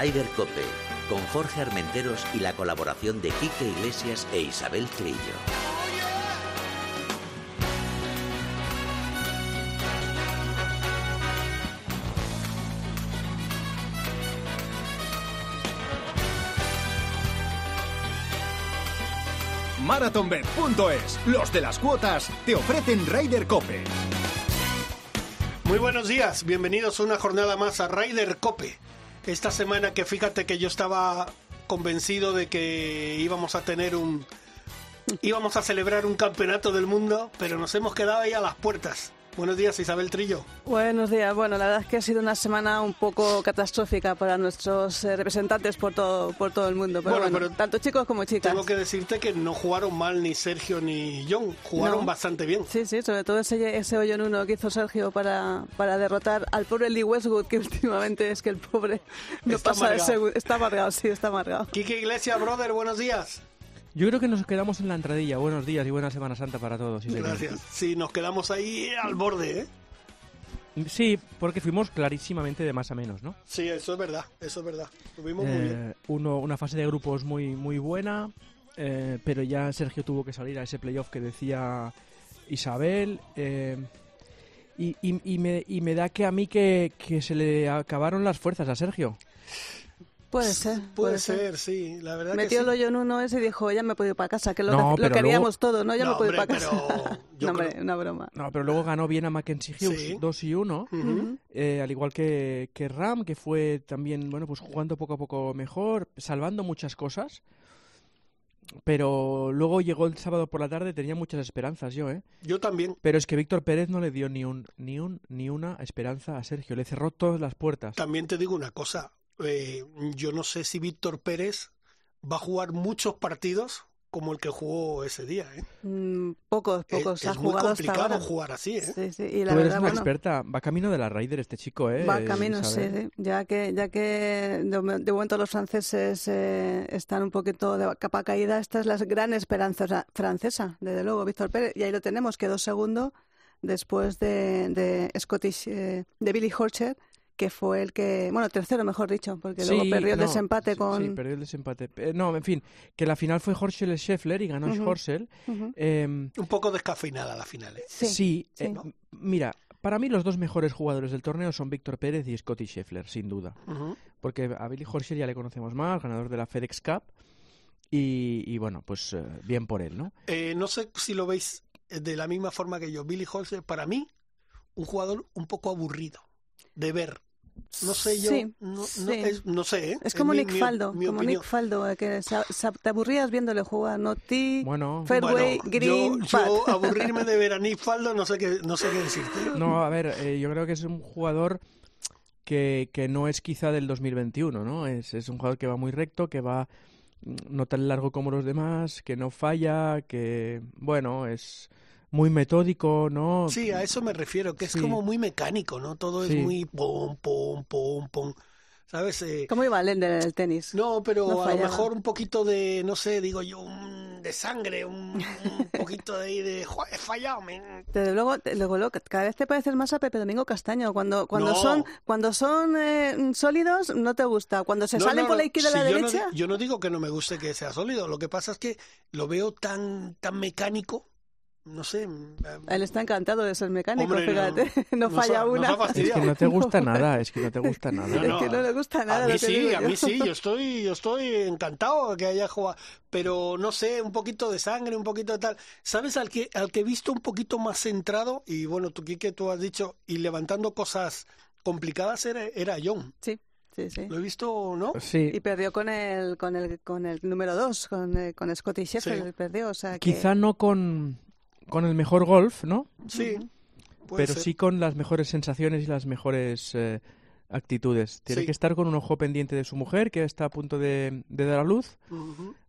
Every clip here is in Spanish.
Ryder Cope, con Jorge Armenteros y la colaboración de Quique Iglesias e Isabel Trillo. MarathonBet.es, los de las cuotas, te ofrecen Ryder Cope. Muy buenos días, bienvenidos a una jornada más a Ryder Cope. Esta semana que fíjate que yo estaba convencido de que íbamos a tener un... íbamos a celebrar un campeonato del mundo, pero nos hemos quedado ahí a las puertas. Buenos días, Isabel Trillo. Buenos días. Bueno, la verdad es que ha sido una semana un poco catastrófica para nuestros eh, representantes por todo, por todo el mundo. Pero Bueno, bueno, pero tanto chicos como chicas. Tengo que decirte que no jugaron mal ni Sergio ni John, jugaron No. bastante bien. Sí, sí, sobre todo ese, ese hoyo en uno que hizo Sergio para, para derrotar al pobre Lee Westwood, que últimamente es que el pobre no Está pasa de amargado. segundo. Está amargado, sí, está amargado. Quique Iglesias, brother, buenos días. Yo creo que nos quedamos en la entradilla. Buenos días y buena Semana Santa para todos. sí. Gracias. Sí, nos quedamos ahí al borde, ¿eh? Sí, porque fuimos clarísimamente de más a menos, ¿no? Sí, eso es verdad, eso es verdad. Estuvimos muy bien. Eh, uno, una fase de grupos muy, muy buena, eh, pero ya Sergio tuvo que salir a ese playoff que decía Isabel. eh, y, y- y me, y me da que a mí que, que se le acabaron las fuerzas a Sergio. Puede ser. Puede ser, sí, la verdad Metió que el sí. hoyo en uno ese y dijo, ya me puedo ir para casa, que lo, No, lo queríamos todo, ¿no? Ya No, me puedo ir para casa. no, hombre, creo- una broma. No, pero luego ganó bien a Mackenzie Hughes Sí. 2 y 1. Ujú. Eh, al igual que, que Ram, que fue también, bueno, pues jugando poco a poco mejor, salvando muchas cosas. Pero luego llegó el sábado por la tarde, tenía muchas esperanzas yo, ¿eh? Yo también. Pero es que Víctor Pérez no le dio ni un, ni un, ni una esperanza a Sergio, le cerró todas las puertas. También te digo una cosa. Eh, yo no sé si Víctor Pérez va a jugar muchos partidos como el que jugó ese día. ¿eh? Mm, pocos, Es- pocos. es ha muy hasta complicado ahora. jugar así. ¿eh? Sí, sí, y la Tú eres una bueno, experta, va camino de la Raider este chico, ¿eh? va camino, sí. Ya que, ya que de, de momento los franceses eh, están un poquito de capa caída, esta es la gran esperanza fra- francesa, desde luego, Víctor Pérez. Y ahí lo tenemos, quedó segundo después de, de Scottish, eh, de Billy Horcher, que fue el que, bueno, tercero mejor dicho, porque luego perdió el no, desempate sí, con... Sí, perdió el desempate. Eh, no, en fin, que la final fue Horschel Scheffler y ganó. Horschel. Em, Un poco descafeinada la final. ¿eh? Sí, Sí, sí. eh, mira, para mí los dos mejores jugadores del torneo son Víctor Pérez y Scotty Scheffler, sin duda. Porque a Billy Horschel ya le conocemos más, ganador de la FedEx Cup. Y, y bueno, pues eh, bien por él, ¿no? Eh, no sé si lo veis de la misma forma que yo. Billy Holzer, para mí, un jugador un poco aburrido de ver. No sé yo, Sí, no, no, sí. es, no sé, ¿eh? Es como mi- Nick mi- Faldo, mi como opinión. Nick Faldo, que se- se- te aburrías viéndole jugar, no ti, Bueno, fairway, Bueno, green, yo, yo aburrirme de ver a Nick Faldo no sé qué, no sé qué decirte. no, a ver, eh, yo creo que es un jugador que, que no es quizá del 2021, ¿no? Es, es un jugador que va muy recto, que va mm, no tan largo como los demás, que no falla, que, bueno, es muy metódico, ¿no? Sí, a eso me refiero, que es Sí. como muy mecánico, ¿no? Todo es Sí. muy pom, pom, pom, pom. ¿Sabes? Eh, ¿Cómo iba Lender en el tenis? no, pero No a lo mejor un poquito de, no sé, digo yo, un- de sangre, un, un poquito de ahí de, "Joder, he fallado, men". Desde luego, luego, luego, cada vez te pareces más a Pepe Domingo Castaño. Cuando, cuando No. son, cuando son eh, sólidos, no te gusta. Cuando se No, salen no, por la izquierda y la derecha, yo no digo que no me guste que sea sólido, lo que pasa es que lo veo tan, tan mecánico, no sé. mm, él está encantado de ser mecánico, Hombre, fíjate. No, falla ha- nos una. ha Es que no te gusta nada, es que no te gusta nada. No, Es que no le gusta nada. A mí sí, a yo. mí sí, yo estoy, yo estoy encantado que haya jugado, pero no sé, un poquito de sangre, un poquito de tal. ¿Sabes al que, al que he visto un poquito más centrado? Y bueno, tú, Quique, tú has dicho, y levantando cosas complicadas era, era John. Sí, sí, sí. Lo he visto, ¿no? Sí, Y perdió con el, con el, con el número 2, con, eh, con Scotty Sheffield, Sí. perdió, o sea que... quizá no con, con el mejor golf, ¿no? Sí. puede pero ser. sí con las mejores sensaciones y las mejores eh, actitudes. Tiene Sí. que estar con un ojo pendiente de su mujer, que está a punto de, de dar a luz,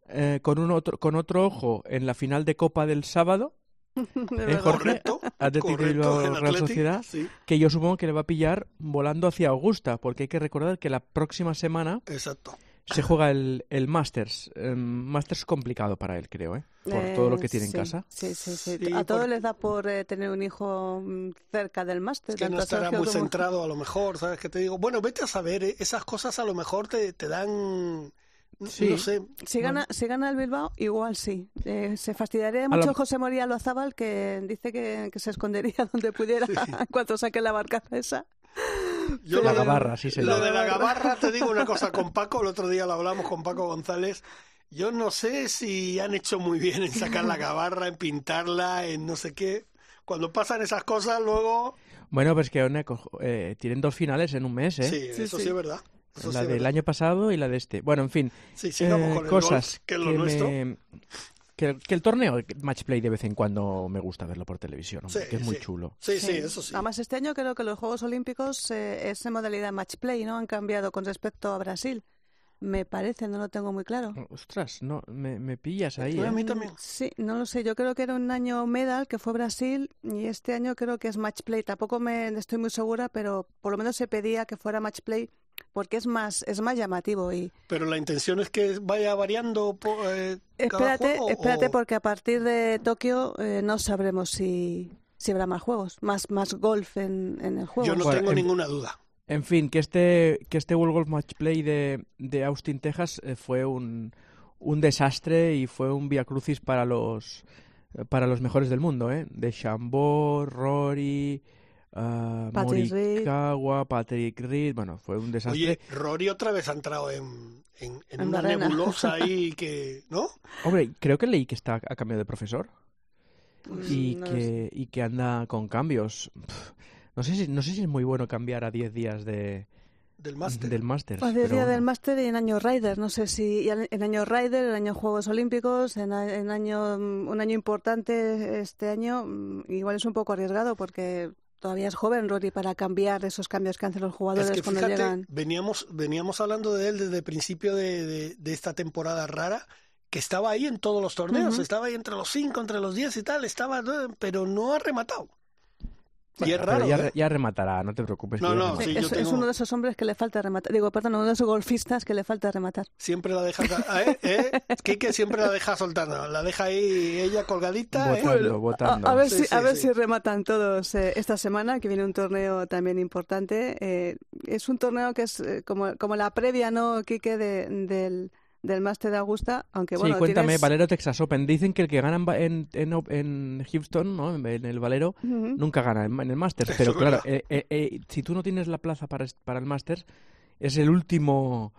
eh, con, un otro, con otro ojo en la final de Copa del sábado, de ¿eh. Jorge? Correcto. Atlético Real Sociedad. Sí, que yo supongo que le va a pillar volando hacia Augusta, porque hay que recordar que la próxima semana exacto. Se juega el, el Masters. Eh, Masters complicado para él, creo, ¿eh? Por todo lo que Eh, tiene en sí, casa. Sí, sí, sí. Sí, a todos por- les da por eh, tener un hijo mm, cerca del máster. que no estará muy como- centrado a lo mejor, ¿sabes qué te digo? Bueno, vete a saber, eh, esas cosas a lo mejor te, te dan, Sí. no sé, Si gana, si gana el Bilbao, igual sí. Eh, se fastidiaría lo- mucho José Moría Lozábal, que dice que, que se escondería donde pudiera en cuanto saque la barcaza esa. Yo La lo de- gabarra, sí, señor. Lo de la gabarra, te digo una cosa con Paco, el otro día lo hablamos con Paco González. Yo no sé si han hecho muy bien en sacar la gabarra, en pintarla, en no sé qué. Cuando pasan esas cosas, luego. Bueno, pues que una eh, tienen dos finales en un mes, ¿eh? Sí, Sí, eso sí. sí es verdad. Eso la sí del verdad. año pasado y la de este. Bueno, en fin. Sí, sigamos eh, con el cosas golf, que es lo nuestro. me- que, que el torneo, el match play de vez en cuando me gusta verlo por televisión, hombre, Sí, que es muy sí. chulo. Sí, sí, eso sí. Además, este año creo que los Juegos Olímpicos eh, es en modalidad match play, ¿no? Han cambiado con respecto a Brasil. Me parece, no lo tengo muy claro. Ostras, no, me, me pillas ahí. A ¿eh? mí también. Sí, no lo sé. Yo creo que era un año medal, que fue Brasil, y este año creo que es match play. Tampoco me estoy muy segura, pero por lo menos se pedía que fuera match play porque es más es más llamativo y Pero la intención es que vaya variando po- eh, cada espérate juego, espérate o- porque a partir de Tokio eh, no sabremos si si habrá más juegos más más golf en, en el juego Yo no Bueno, tengo en- ninguna duda. En fin, que este, que este World Golf Match Play de, de Austin, Texas, eh, fue un, un desastre y fue un via crucis para los, para los mejores del mundo, ¿eh? De Chambord, Rory, ah, Patrick Reed. Morikawa, Patrick Reed, bueno, fue un desastre. Oye, Rory otra vez ha entrado en, en, en En una arena. nebulosa ahí que, ¿no? Hombre, creo que leí que está a cambio de profesor y, Mm, no que, y que anda con cambios. Pff, no sé si, no sé si es muy bueno cambiar a 10 días de, Del máster. del Masters. Pues pero del máster y en año Rider, no sé si y en año Rider, en año Juegos Olímpicos, en, en año mm, un año importante este año, mm, igual es un poco arriesgado porque todavía es joven Rory para cambiar esos cambios que hacen los jugadores Es que cuando fíjate, llegan. veníamos, veníamos hablando de él desde el principio de, de- de esta temporada rara, que estaba ahí en todos los torneos, estaba ahí entre los cinco, entre los diez y tal, estaba, pero no ha rematado. Y es raro, ya, ¿eh? ya rematará, no te preocupes. No, no, sí, es, es tengo- uno de esos hombres que le falta rematar. Digo, perdón, uno de esos golfistas que le falta rematar. Siempre la deja, ¿eh? ¿eh? Quique siempre la deja soltando, la deja ahí ella colgadita, ¿eh? Votando, A, votando. a ver Sí, si, sí, a ver sí. si rematan todos eh, esta semana, que viene un torneo también importante. Eh, es un torneo que es eh, como, como la previa, ¿no, Quique, de- del, del Máster de Augusta? Aunque bueno, sí, cuéntame, tienes- Valero Texas Open. Dicen que el que gana en, ba- en, en, Op- en Houston, ¿no? en en el Valero, nunca gana en, en el Masters. Eso Pero claro, eh, eh, eh, si tú no tienes la plaza para, para el Masters, es el último...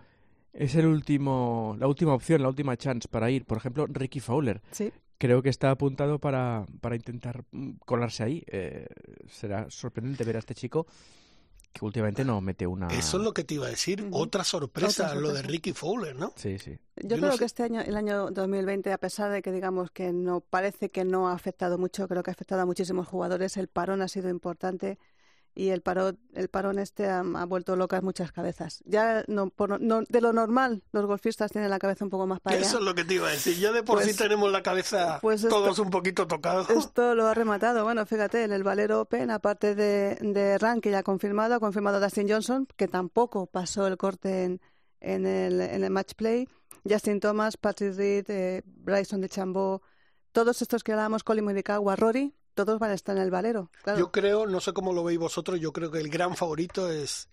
Es el último, la última opción, la última chance para ir. Por ejemplo, Ricky Fowler. Sí. Creo que está apuntado para, para intentar mm, colarse ahí. Eh, será sorprendente ver a este chico que últimamente no mete una... Eso es lo que te iba a decir, otra, sorpresa, Otra lo de. Ricky Fowler, ¿no? Sí, sí. Yo, Yo no creo sé- que este año, el año 2020, a pesar de que digamos que no parece que no ha afectado mucho, creo que ha afectado a muchísimos jugadores. El parón ha sido importante y el parón, el parón este ha, ha vuelto locas muchas cabezas. Ya no, por- no- de lo normal, los golfistas tienen la cabeza un poco más para allá. Eso es lo que te iba a decir. Ya de por Pues- sí tenemos la cabeza pues esto- todos un poquito tocados. Esto lo ha rematado. Bueno, fíjate, en el Valero Open, aparte de, de Rank, que ya ha confirmado, ha confirmado Dustin Johnson, que tampoco pasó el corte en, en, el, en el match play. Justin Thomas, Patrick Reed, eh, Bryson de Chambó, todos estos que hablábamos, Colin Morikawa, Rory, todos van a estar en el Valero. Claro. Yo creo, no sé cómo lo veis vosotros, yo creo que el gran favorito es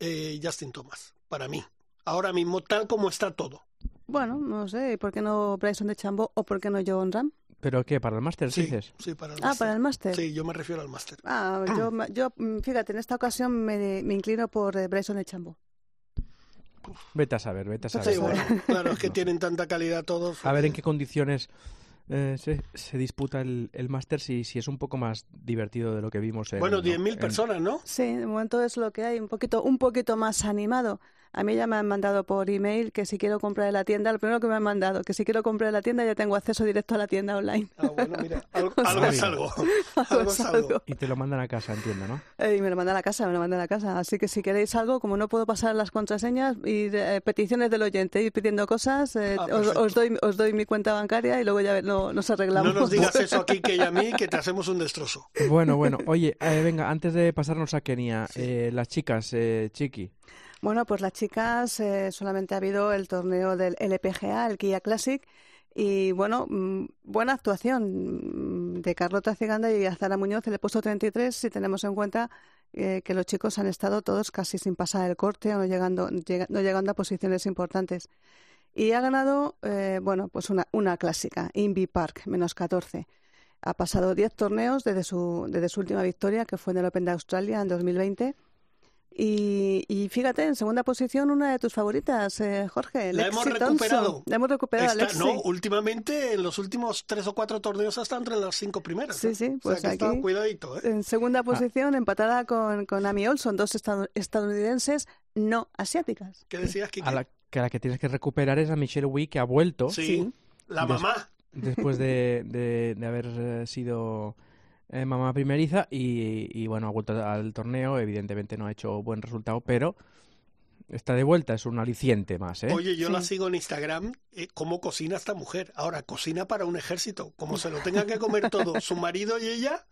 eh, Justin Thomas, para mí. Ahora mismo, tal como está todo. Bueno, no sé, ¿y por qué no Bryson de Chambó o por qué no John Ram? ¿Pero qué? ¿Para el Masters Sí, dices? sí, para el Ah, máster. para el máster. Sí, yo me refiero al máster. Ah, yo, yo, mm, fíjate, en esta ocasión me, me inclino por eh, Bryson de Chambó. Vete a saber, vete a saber. Sí, bueno, claro, es que tienen tanta calidad todos. A ver en qué condiciones eh, se, se disputa el, el Masters y si es un poco más divertido de lo que vimos en... Bueno, 10.000 en- personas, ¿no? Sí, de momento es lo que hay, un poquito, un poquito más animado. A mí ya me han mandado por email que si quiero comprar en la tienda, lo primero que me han mandado, que si quiero comprar en la tienda ya tengo acceso directo a la tienda online. Ah, bueno, mira, algo, O sea, algo es algo. Algo es algo. Y te lo mandan a casa, entiendo, ¿no? Eh, Y me lo mandan a casa, me lo mandan a casa. Así que si queréis algo, como no puedo pasar las contraseñas y eh, peticiones del oyente, ir pidiendo cosas, eh, Ah, os, doy, os doy mi cuenta bancaria y luego ya no, nos arreglamos. No nos digas eso aquí que y a mí, que te hacemos un destrozo. Bueno, bueno. Oye, eh, venga, antes de pasarnos a Kenia, eh, las chicas, eh, Chiqui, Bueno, pues las chicas eh, solamente ha habido el torneo del LPGA, el Kia Classic, y bueno, mm, buena actuación mm, de Carlota Ciganda y Azara Muñoz el puesto 33, si tenemos en cuenta eh, que los chicos han estado todos casi sin pasar el corte o no llegando, no llegando a posiciones importantes. Y ha ganado, eh, bueno, pues una, una clásica, Invi Park, menos 14. Ha pasado 10 torneos desde su, desde su última victoria, que fue en el Open de Australia en 2020 y, fíjate, en segunda posición, una de tus favoritas, eh, Jorge. La hemos recuperado. La hemos recuperado, No, últimamente, en los últimos tres o cuatro torneos, hasta entre las cinco primeras. Sí, sí, pues aquí, cuidadito. ¿eh? En segunda ah. posición, empatada con, con Amy Olson, dos estadounidenses no asiáticas. ¿Qué decías, Kiki? A la, que la que tienes que recuperar es a Michelle Wee, que ha vuelto. Sí, la mamá. Después de, de, de haber eh, sido eh, mamá primeriza y, bueno, ha vuelto al torneo, evidentemente no ha hecho buen resultado, pero está de vuelta, es un aliciente más. ¿eh? Oye, yo la sigo en Instagram, eh, cómo cocina esta mujer. Ahora, cocina para un ejército, como se lo tengan que comer todo su marido y ella,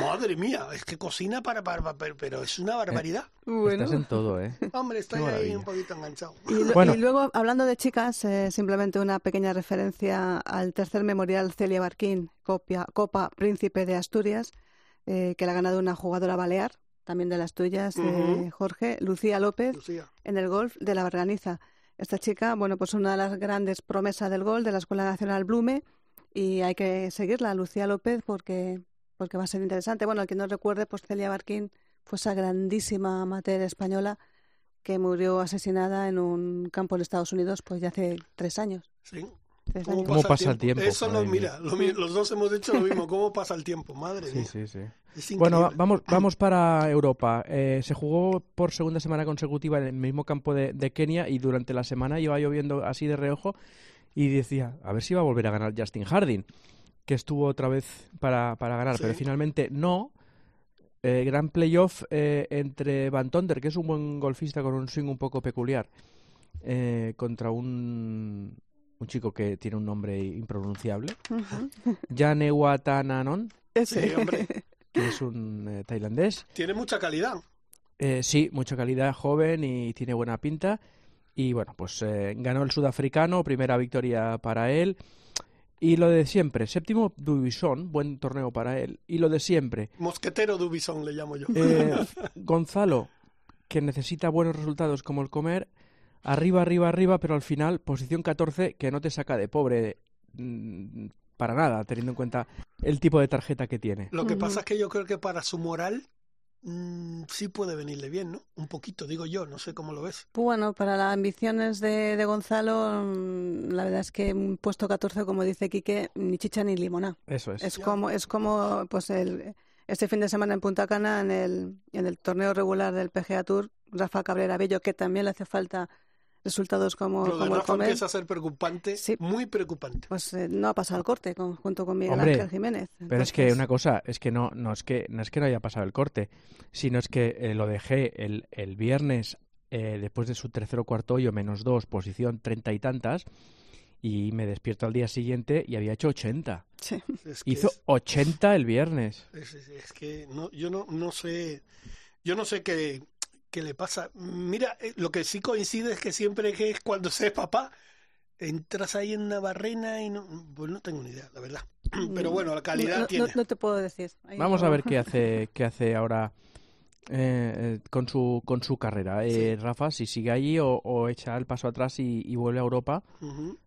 Madre mía, es que cocina para, para, pero es una barbaridad. Eh, estás en todo, ¿eh? Hombre, estoy ahí un poquito enganchado. Y, luego, hablando de chicas, eh, simplemente una pequeña referencia al tercer memorial Celia Barquín, Copa Príncipe de Asturias, eh, que la ha ganado una jugadora balear, también de las tuyas, Jorge, Lucía López, en el golf de la Barganiza. Esta chica, bueno, pues una de las grandes promesas del golf de la Escuela Nacional Blume y hay que seguirla, Lucía López, porque porque va a ser interesante. Bueno, el que no recuerde, pues Celia Barquín fue esa grandísima amateur española que murió asesinada en un campo en Estados Unidos pues ya hace tres años. Sí. ¿Cómo, pasa, el tiempo? Eso lo mira, los dos hemos dicho lo mismo. ¿Cómo pasa el tiempo? Madre mía. Sí, sí, sí. Bueno, vamos, vamos para Europa. Eh, se jugó por segunda semana consecutiva en el mismo campo de, de, Kenia y durante la semana iba lloviendo así de reojo y decía, a ver si va a volver a ganar Justin Harding que estuvo otra vez para, para ganar, pero finalmente no. Eh, gran playoff eh, entre Van Tonder, que es un buen golfista con un swing un poco peculiar, eh, contra un, un chico que tiene un nombre impronunciable, Jane Watananon, que es un tailandés. Tiene mucha calidad. sí, mucha calidad, joven y tiene buena pinta. Y bueno, pues ganó el sudafricano, primera victoria para él. Y lo de siempre, séptimo Dubison, buen torneo para él. Y lo de siempre. Mosquetero Dubison le llamo yo. Eh, Gonzalo, que necesita buenos resultados como el comer, arriba, arriba, arriba, pero al final posición 14 que no te saca de pobre mm, para nada, teniendo en cuenta el tipo de tarjeta que tiene. Lo que pasa es que yo creo que para su moral Mm, sí puede venirle bien, ¿no? Un poquito, digo yo, no sé cómo lo ves. Bueno, para las ambiciones de, de Gonzalo, mm, la verdad es que un puesto 14, como dice Quique, ni chicha ni limona. Eso es. Es como, es como pues el, este fin de semana en Punta Cana, en el, en el torneo regular del PGA Tour, Rafa Cabrera Bello, que también le hace falta resultados como, Pero como el comer. empieza a ser preocupante, muy preocupante. Pues eh, no ha pasado el corte junto con Miguel Ángel Jiménez. Pero es que una cosa, es que no, no es que no es que no haya pasado el corte, sino es que eh, lo dejé el, el viernes eh, después de su tercer o cuarto hoyo menos dos, posición treinta y tantas, y me despierto al día siguiente y había hecho 80. Sí. Hizo 80 el viernes. Es, es, que no, yo no, no sé, yo no sé qué ¿Qué le pasa? Mira, eh, lo que sí coincide es que siempre que es cuando se es papá, entras ahí en una barrena y no, pues no tengo ni idea, la verdad. Pero bueno, la calidad tiene. No, te puedo decir. Vamos a ver qué hace, qué hace ahora eh, con su con su carrera. Eh, Rafa, si sigue allí o, echa el paso atrás y, vuelve a Europa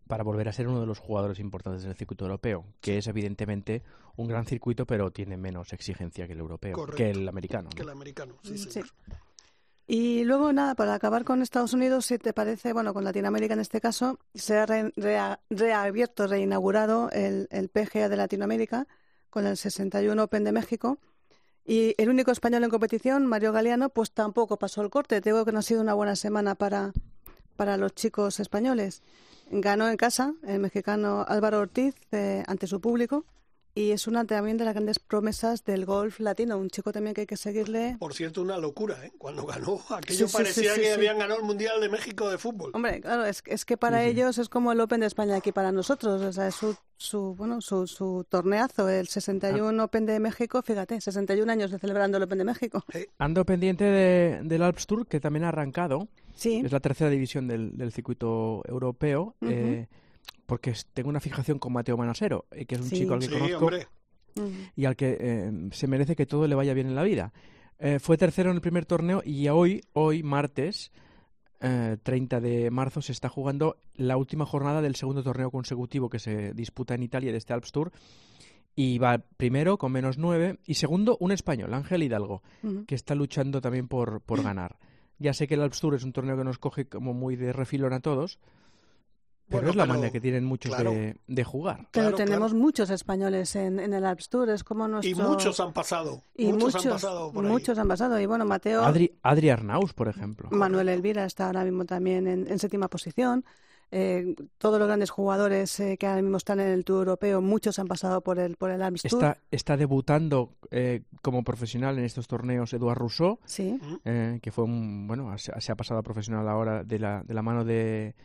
para volver a ser uno de los jugadores importantes del circuito europeo, que es evidentemente un gran circuito, pero tiene menos exigencia que el europeo, que el americano. Que el americano, sí, sí. Y luego, nada, para acabar con Estados Unidos, si te parece, bueno, con Latinoamérica en este caso, se ha reabierto, reinaugurado el, PGA de Latinoamérica con el 61 Open de México. Y el único español en competición, Mario Galeano, pues tampoco pasó el corte. Tengo que no ha sido una buena semana para, para los chicos españoles. Ganó en casa el mexicano Álvaro Ortiz eh, ante su público y es una también de las grandes promesas del golf latino, un chico también que hay que seguirle. Por cierto, una locura, ¿eh? Cuando ganó, aquello Sí, parecía sí, sí, que sí. habían ganado el Mundial de México de fútbol. Hombre, claro, es, es que para ellos es como el Open de España aquí para nosotros, o sea, es su, su bueno, su, su torneazo, el 61 Open de México, fíjate, 61 años de celebrando el Open de México. Ando pendiente de- del Alps Tour, que también ha arrancado. Sí, Es la tercera división del, del circuito europeo. Ujú. eh, porque tengo una fijación con Mateo Manasero, eh, que es un Sí. chico al que Sí, conozco hombre. Y al que eh, se merece que todo le vaya bien en la vida. Eh, fue tercero en el primer torneo y hoy, hoy martes, eh, 30 de marzo, se está jugando la última jornada del segundo torneo consecutivo que se disputa en Italia de este Alps Tour. Y va primero con menos nueve y segundo un español, Ángel Hidalgo, que está luchando también por, por ganar. Ya sé que el Alps Tour es un torneo que nos coge como muy de refilón a todos, pero Bueno, es la pero- manera que tienen muchos claro. de, de jugar. Pero Claro, tenemos claro. muchos españoles en, en el Alps Tour, es como nuestro... Y muchos han pasado. y muchos, muchos, han pasado por ahí. muchos han pasado. Y bueno, Mateo, Adri, Adri Arnaus, por ejemplo. Manuel Elvira está ahora mismo también en, en séptima posición. Eh, todos los grandes jugadores eh, que ahora mismo están en el Tour Europeo, muchos han pasado por el, por el Alps Tour. Está, está debutando eh, como profesional en estos torneos Eduard Rousseau, Sí, eh, que fue un, bueno, se, se ha pasado a profesional ahora de la, de la mano de,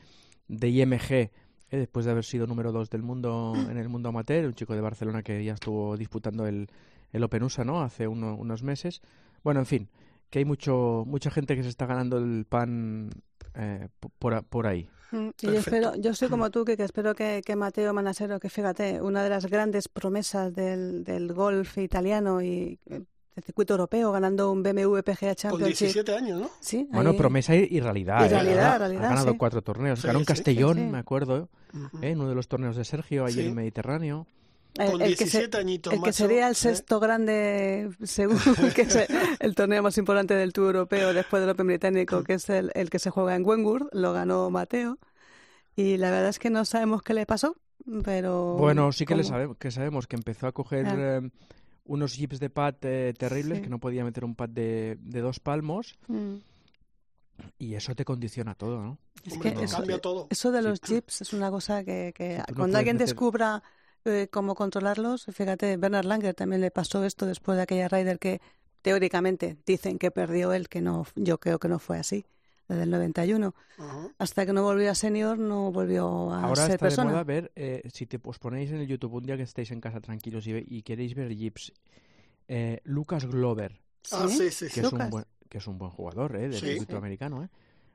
de IMG, eh, después de haber sido número dos del mundo en el mundo amateur, un chico de Barcelona que ya estuvo disputando el, el Open USA, ¿no? Hace uno- unos meses. Bueno, en fin, que hay mucho, mucha gente que se está ganando el pan eh, por, por ahí. Mm, y yo espero, yo soy como tú, que, que espero que, que Mateo Manasero, que fíjate, una de las grandes promesas del, del golf italiano y eh, del circuito europeo, ganando un BMW PGA Con Championship. 17 años, ¿no? Sí, Bueno, ahí- promesa y, y realidad. Y ¿eh? realidad, Ha- realidad, Ha ganado sí. cuatro torneos. Sí, Ganó en Castellón, sí. me acuerdo, Ujú. ¿eh? en uno de los torneos de Sergio, allí Sí. en el Mediterráneo. el, Con el que se- 17 añitos, el que macho, sería el ¿eh? sexto grande, según que es el torneo más importante del Tour Europeo después del Open británico, que es el, el que se juega en Wentworth, lo ganó Mateo. Y la verdad es que no sabemos qué le pasó, pero... Bueno, sí que, le sabemos, que sabemos que empezó a coger Ah. eh, unos jips de pad eh, terribles, Sí. que no podía meter un pad de, de dos palmos, Mm. y eso te condiciona todo, ¿no? Es Hombre, que eso, cambia todo. eso de Sí. los chips es una cosa que, que Sí, no cuando alguien meter- descubra eh, cómo controlarlos, fíjate, Bernard Langer también le pasó esto después de aquella Ryder que teóricamente dicen que perdió él, que no, yo creo que no fue así, la del 91. Ujú. Hasta que no volvió a senior, no volvió a Ahora ser está persona. de moda ver, eh, si te os ponéis en el YouTube un día que estéis en casa tranquilos y, ve- y queréis ver jips, eh, Lucas Glover, Ah, ¿Sí? sí, sí, que es, un buen, que es un buen jugador eh, del Sí. circuito americano, ¿eh?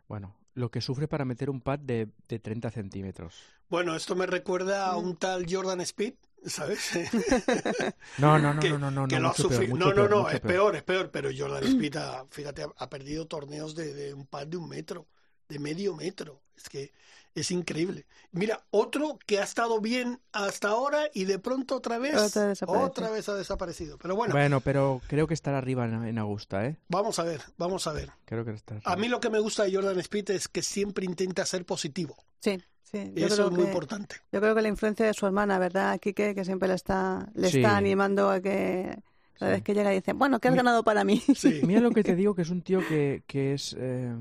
Bueno, lo que sufre para meter un pad de, de 30 centímetros. Bueno, esto me recuerda a Mm. un tal Jordan Speed, ¿sabes? No, no, no, que, no, no, no, que no, lo ha sufrido. No, no, peor, no, es peor, es peor, pero Jordan ha- fíjate, ha, ha perdido torneos de, de un par de un metro, de medio metro. Es que es increíble. Mira, otro que ha estado bien hasta ahora y de pronto otra vez, Otra vez desaparece. otra vez ha desaparecido. Pero bueno, Bueno, pero creo que estará arriba en, Augusta, ¿eh? vamos a ver, vamos a ver. Creo que estará A mí lo que me gusta de Jordan Speed es que siempre intenta ser positivo. Sí, sí. Y Yo eso creo, es muy que, importante. yo creo que la influencia de su hermana, ¿verdad, Quique? Que siempre le está, le Sí. está animando a que cada Sí. vez que llega dice, bueno, ¿qué has Mi- ganado para mí? Sí. Mira lo que te digo, que es un tío que, que es eh,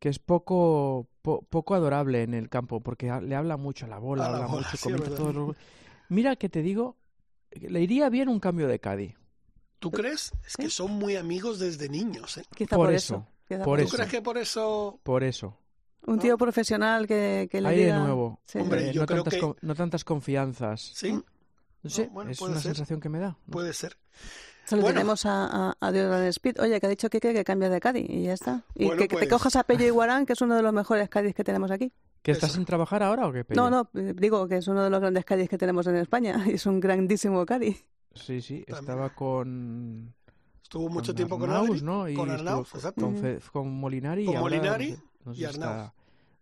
que es poco po- poco adorable en el campo, porque le habla mucho a la bola, A la habla bola, mucho, sí, comenta es todo. verdad. lo- Mira que te digo, le iría bien un cambio de Caddy. ¿Tú crees? Es que Sí. son muy amigos desde niños. ¿eh? Quizá Por por, eso, quizá por ¿Tú eso. crees que por eso Por eso. Un tío profesional que, que le Ahí de nuevo. Sí. Hombre, eh, yo no, creo tantas, que- con- no tantas confianzas. sí? No sé, bueno, es una ser. sensación que me da. ¿no? Puede ser. Lo Bueno. tenemos a, a, a Jordan Speed. Oye, que ha dicho Kike que cambia de Cádiz y ya está. Y Bueno, que, que pues- te cojas a Pello Iguarán, que es uno de los mejores Cádiz que tenemos aquí. ¿Que estás Eso. sin trabajar ahora o qué? Pello? No, no, eh, digo que es uno de los grandes Cádiz que tenemos en España y es un grandísimo Cádiz. Sí, sí, También. estaba con... Estuvo mucho con tiempo con Arnaus, ¿no? Y con Arnaus, exacto. con, Fe- con Molinari Con y ahora Molinari sé- no sé y Arnaus. está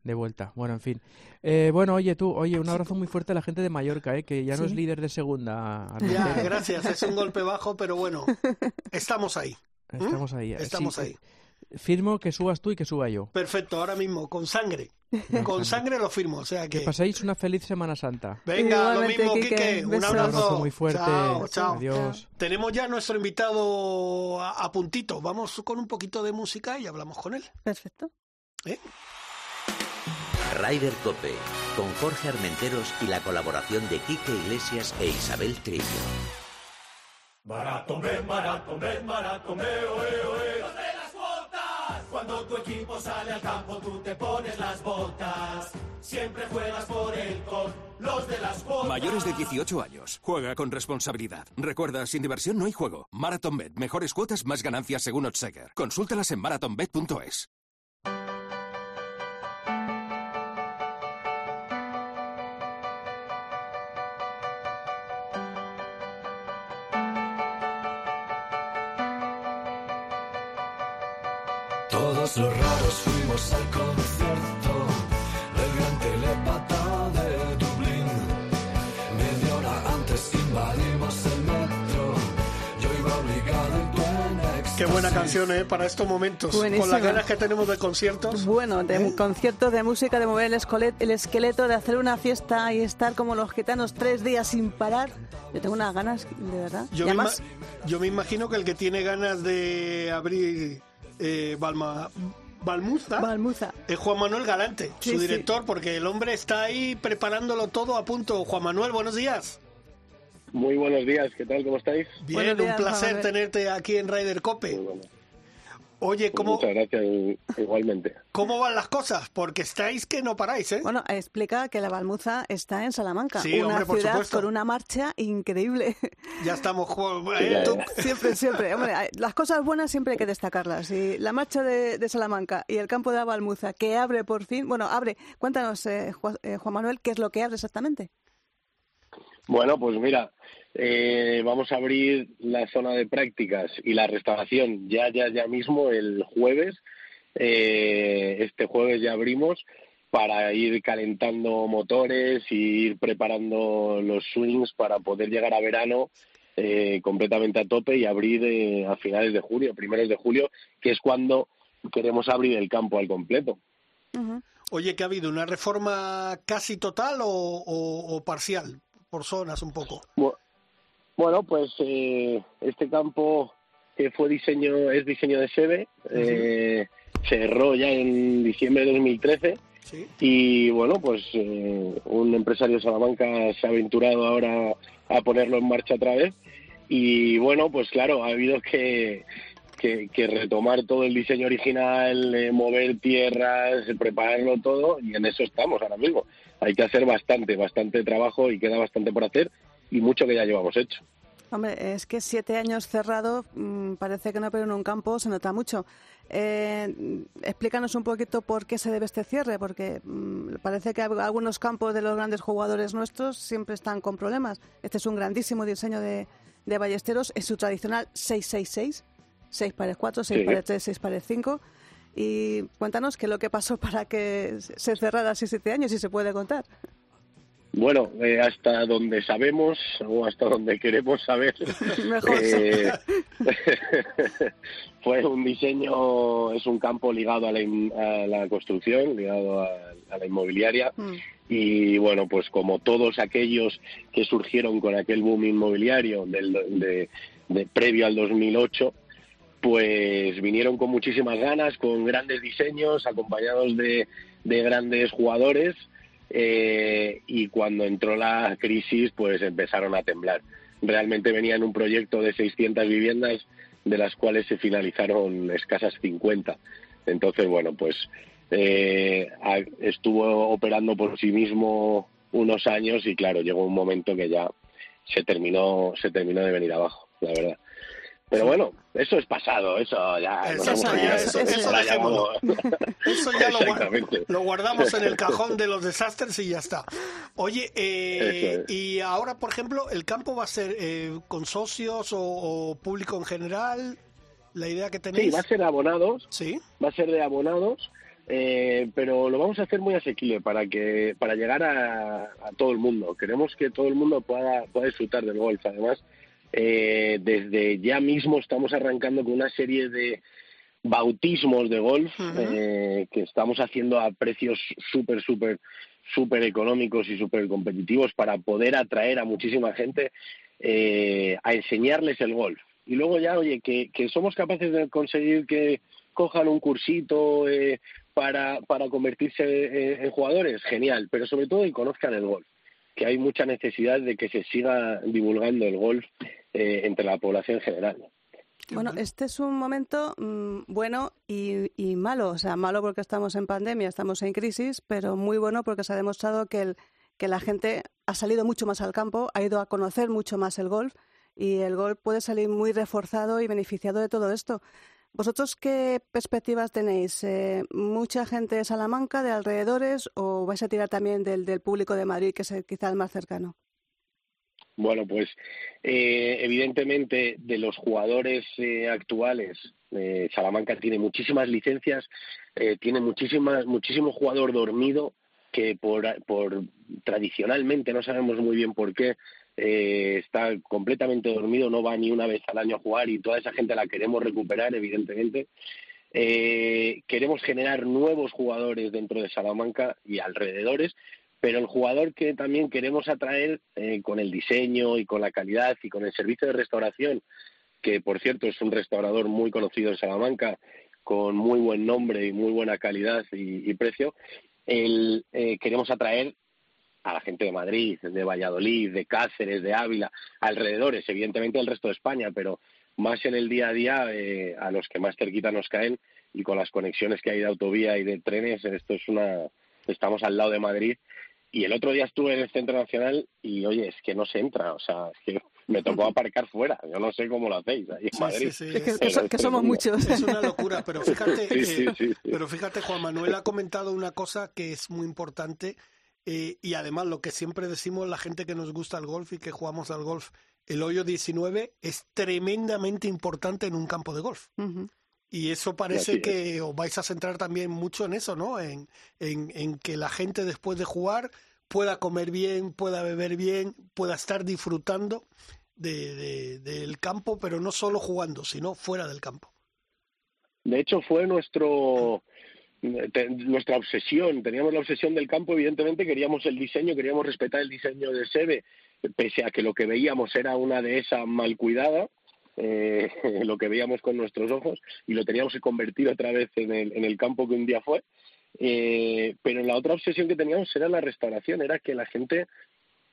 de vuelta. Bueno, en fin. Eh, bueno, oye tú, oye, un abrazo muy fuerte a la gente de Mallorca, eh, que ya no es líder de segunda. Ya, gracias. Es un golpe bajo, pero bueno, estamos ahí. Estamos ahí. eh, Estamos sí, ahí. eh, Firmo que subas tú y que suba yo. Perfecto, ahora mismo, con sangre. Con sangre lo firmo, o sea Que que... paséis una feliz Semana Santa. Venga, lo mismo, Quique, Quique. Un besos. Un abrazo. abrazo muy fuerte. Chao, chao. Adiós. Tenemos ya nuestro invitado a, a puntito. Vamos con un poquito de música y hablamos con él. Perfecto. ¿eh? Rider Cope, con Jorge Armenteros y la colaboración de Quique Iglesias e Isabel Trillo. Maratón, maratón, maratón, oe, oe. Los de las botas. Cuando tu equipo sale al campo, tú te pones las botas. Siempre juegas por el con los de las botas. Mayores de 18 años. Juega con responsabilidad. Recuerda, sin diversión no hay juego. MarathonBet. Mejores cuotas, más ganancias según Odseger. Consúltalas en marathonbet.es. los raros fuimos al concierto del gran telepata de Dublín. Media hora antes invadimos el metro. Yo iba obligado y tú en Qué buena canción, ¿eh? Para estos momentos. Con las ganas que tenemos de conciertos. Bueno, de ¿Eh? conciertos de música, de mover el, escolet- el esqueleto, de hacer una fiesta y estar como los gitanos tres días sin parar. Yo tengo unas ganas, de verdad. Yo y me, además, ima- yo me imagino que el que tiene ganas de abrir eh, Balma, Balmuza Balmuza. es Juan Manuel Galante, Sí, su sí. director, porque el hombre está ahí preparándolo todo a punto. Juan Manuel, buenos días. Muy buenos días, ¿qué tal? ¿Cómo estáis? Bien, días, un placer tenerte aquí en Ryder Muy Cope. bueno. Oye, Pues ¿cómo, Muchas gracias, igualmente. ¿cómo van las cosas? Porque estáis que no paráis, ¿eh? Bueno, explica que la Balmuza está en Salamanca, Sí, una hombre, por ciudad supuesto. con una marcha increíble. Ya estamos... jo- Sí, eh, ya, siempre, siempre. Hombre, las cosas buenas siempre hay que destacarlas. Y la marcha de, de Salamanca y el campo de la Balmuza, que abre por fin. Bueno, abre. Cuéntanos, eh, Juan, eh, Juan Manuel, ¿qué es lo que abre exactamente? Bueno, pues mira, eh, vamos a abrir la zona de prácticas y la restauración ya, ya, ya mismo el jueves. Eh, este jueves ya abrimos para ir calentando motores y ir preparando los swings para poder llegar a verano eh, completamente a tope y abrir eh, a finales de julio, primeros de julio, que es cuando queremos abrir el campo al completo. Oye, ¿que ha habido? ¿Una reforma casi total o, o- o parcial? Por zonas un poco. Bueno, pues eh, este campo que fue diseño es diseño de SEBE, eh, cerró ya en diciembre de 2013 Sí. y bueno, pues eh, un empresario de Salamanca se ha aventurado ahora a ponerlo en marcha otra vez y bueno, pues claro, ha habido que, que, que retomar todo el diseño original, eh, mover tierras, prepararlo todo y en eso estamos ahora mismo. Hay que hacer bastante, bastante trabajo y queda bastante por hacer y mucho que ya llevamos hecho. Hombre, es que siete años cerrado, mm, parece que no, pero en un campo se nota mucho. Eh, explícanos un poquito por qué se debe este cierre, porque mm, parece que algunos campos de los grandes jugadores nuestros siempre están con problemas. Este es un grandísimo diseño de, de Ballesteros, es su tradicional 666, 6 pares 4, 6 Sí. pares 3, 6 pares 5. Y cuéntanos qué es lo que pasó para que se cerrara hace siete años, si se puede contar. Bueno, eh, hasta donde sabemos o hasta donde queremos saber, eh, fue un diseño, es un campo ligado a la, in- a la construcción, ligado a, a la inmobiliaria. Mm. Y bueno, pues como todos aquellos que surgieron con aquel boom inmobiliario del, de, de previo al 2008, pues vinieron con muchísimas ganas, con grandes diseños, acompañados de, de grandes jugadores. Eh, y cuando entró la crisis, pues empezaron a temblar. Realmente venían un proyecto de 600 viviendas, de las cuales se finalizaron escasas 50. Entonces, bueno, pues eh, estuvo operando por sí mismo unos años y claro, llegó un momento que ya se terminó, se terminó de venir abajo, la verdad. Pero bueno, eso es pasado, eso ya. Eso ya, eso- ya lo, lo guardamos en el cajón de los desastres y ya está. Oye, eh, es. y ahora, por ejemplo, ¿el campo va a ser eh, con socios o, o público en general? ¿La idea que tenéis? Sí, va a ser abonados, Sí, va a ser de abonados, eh, pero lo vamos a hacer muy asequible para que para llegar a, a todo el mundo. Queremos que todo el mundo pueda, pueda disfrutar del golf. Además, eh, desde ya mismo estamos arrancando con una serie de bautismos de golf eh, que estamos haciendo a precios súper, súper, súper económicos y súper competitivos para poder atraer a muchísima gente eh, a enseñarles el golf. Y luego ya, oye, que, que somos capaces de conseguir que cojan un cursito eh, para, para convertirse en, en jugadores, genial, pero sobre todo que conozcan el golf que hay mucha necesidad de que se siga divulgando el golf eh, entre la población general. Bueno, este es un momento mm, bueno y, malo. O sea, malo porque estamos en pandemia, estamos en crisis, pero muy bueno porque se ha demostrado que, el, que la gente ha salido mucho más al campo, ha ido a conocer mucho más el golf y el golf puede salir muy reforzado y beneficiado de todo esto. ¿Vosotros qué perspectivas tenéis? Eh, ¿Mucha gente de Salamanca, de alrededores, o vais a tirar también del, del público de Madrid, que es quizá el más cercano? Bueno, pues eh, evidentemente de los jugadores eh, actuales, eh, Salamanca tiene muchísimas licencias, eh, tiene muchísimas, muchísimo jugador dormido que por, por tradicionalmente no sabemos muy bien por qué eh, está completamente dormido, no va ni una vez al año a jugar y toda esa gente la queremos recuperar, evidentemente. Eh, queremos generar nuevos jugadores dentro de Salamanca y alrededores, pero el jugador que también queremos atraer eh, con el diseño y con la calidad y con el servicio de restauración, que por cierto es un restaurador muy conocido en Salamanca, con muy buen nombre y muy buena calidad y, precio, el, eh, queremos atraer a la gente de Madrid, de Valladolid, de Cáceres, de Ávila, alrededores, evidentemente el resto de España, pero más en el día a día eh, a los que más cerquita nos caen y con las conexiones que hay de autovía y de trenes, esto es una, estamos al lado de Madrid y el otro día estuve en el Centro Nacional y oye, es que no se entra, o sea, es que me tocó aparcar fuera, yo no sé cómo lo hacéis ahí en Sí, Madrid. sí, sí, Es que, es- que so- que somos muchos. Es una locura, pero fíjate, Sí, sí, eh, pero fíjate, Juan Manuel ha comentado una cosa que es muy importante eh, y además lo que siempre decimos la gente que nos gusta el golf y que jugamos al golf, el hoyo 19 es tremendamente importante en un campo de golf. Y eso parece es. que os vais a centrar también mucho en eso, ¿no? En, en, en que la gente después de jugar pueda comer bien, pueda beber bien, pueda estar disfrutando de, de- del campo, pero no solo jugando, sino fuera del campo. De hecho, fue nuestro nuestra obsesión. Teníamos la obsesión del campo, evidentemente queríamos el diseño, queríamos respetar el diseño de Sebe, pese a que lo que veíamos era una dehesa mal cuidada, eh, lo que veíamos con nuestros ojos, y lo teníamos que convertir otra vez en el, en el campo que un día fue. Eh, pero la otra obsesión que teníamos era la restauración, era que la gente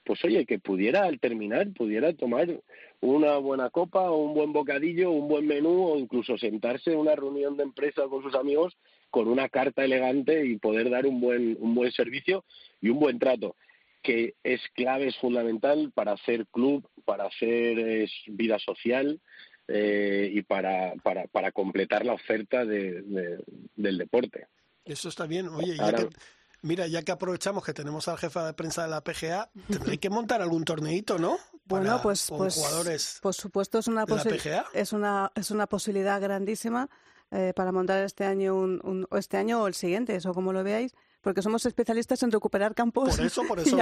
pues oye, que pudiera al terminar, pudiera tomar una buena copa un buen bocadillo, un buen menú o incluso sentarse en una reunión de empresa con sus amigos con una carta elegante y poder dar un buen, un buen servicio y un buen trato, que es clave, es fundamental para hacer club, para hacer eh, vida social eh, y para, para, para completar la oferta de, de- del deporte. Eso está bien. Oye, ya Ahora- que, mira, ya que aprovechamos que tenemos al jefe de prensa de la PGA, tendré que montar algún torneito, ¿no? Bueno, Para- pues, con pues, jugadores. por supuesto es una, PGA. es una es una posibilidad grandísima eh, para montar este año un, un- o este año o el siguiente, eso como lo veáis, porque somos especialistas en recuperar campos Por eso, por eso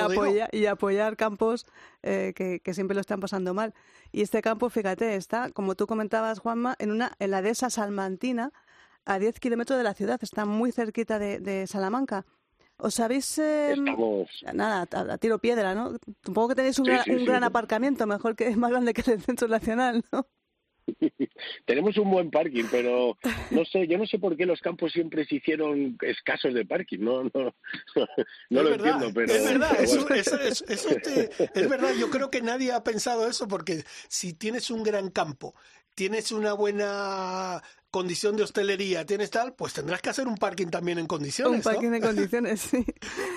y, apoyar campos eh, que, que siempre lo están pasando mal. Y este campo, fíjate, está, como tú comentabas, Juanma, en una en la dehesa salmantina, a 10 kilómetros de la ciudad, está muy cerquita de, de Salamanca. ¿Os habéis... eh, Estamos, Nada, a, a tiro piedra, ¿no? Supongo que tenéis un, Sí, gran, sí, un sí. gran aparcamiento, mejor que más grande que el Centro Nacional, ¿no? Tenemos un buen parking, pero no sé, yo no sé por qué los campos siempre se hicieron escasos de parking, no, no, lo verdad, entiendo, pero es verdad, pero eso, bueno. eso- eso- eso te- es verdad. Yo creo que nadie ha pensado eso porque si tienes un gran campo, tienes una buena condición de hostelería, tienes tal, pues tendrás que hacer un parking también en condiciones, Un parking ¿no? de condiciones, sí.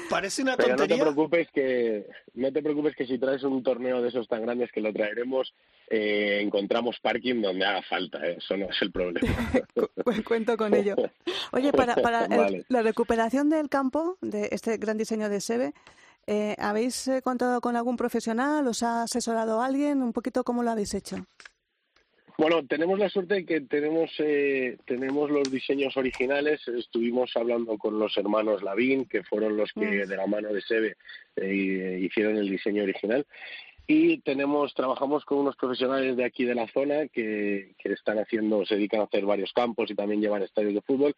Parece una Pero no te tontería. preocupes que no te preocupes que si traes un torneo de esos tan grandes que lo traeremos, eh, encontramos parking donde haga falta, ¿eh? eso no es el problema. Cu- cu- Cuento con ello. Oye, para, para el- la recuperación del campo, de este gran diseño de SEBE, eh, ¿habéis contado con algún profesional? ¿Os ha asesorado alguien? ¿Un poquito cómo lo habéis hecho? Bueno, tenemos la suerte de que tenemos eh, tenemos los diseños originales. Estuvimos hablando con los hermanos Lavín, que fueron los que Mm. de la mano de Sebe eh, hicieron el diseño original. Y tenemos trabajamos con unos profesionales de aquí de la zona que, que están haciendo, se dedican a hacer varios campos y también llevan estadios de fútbol.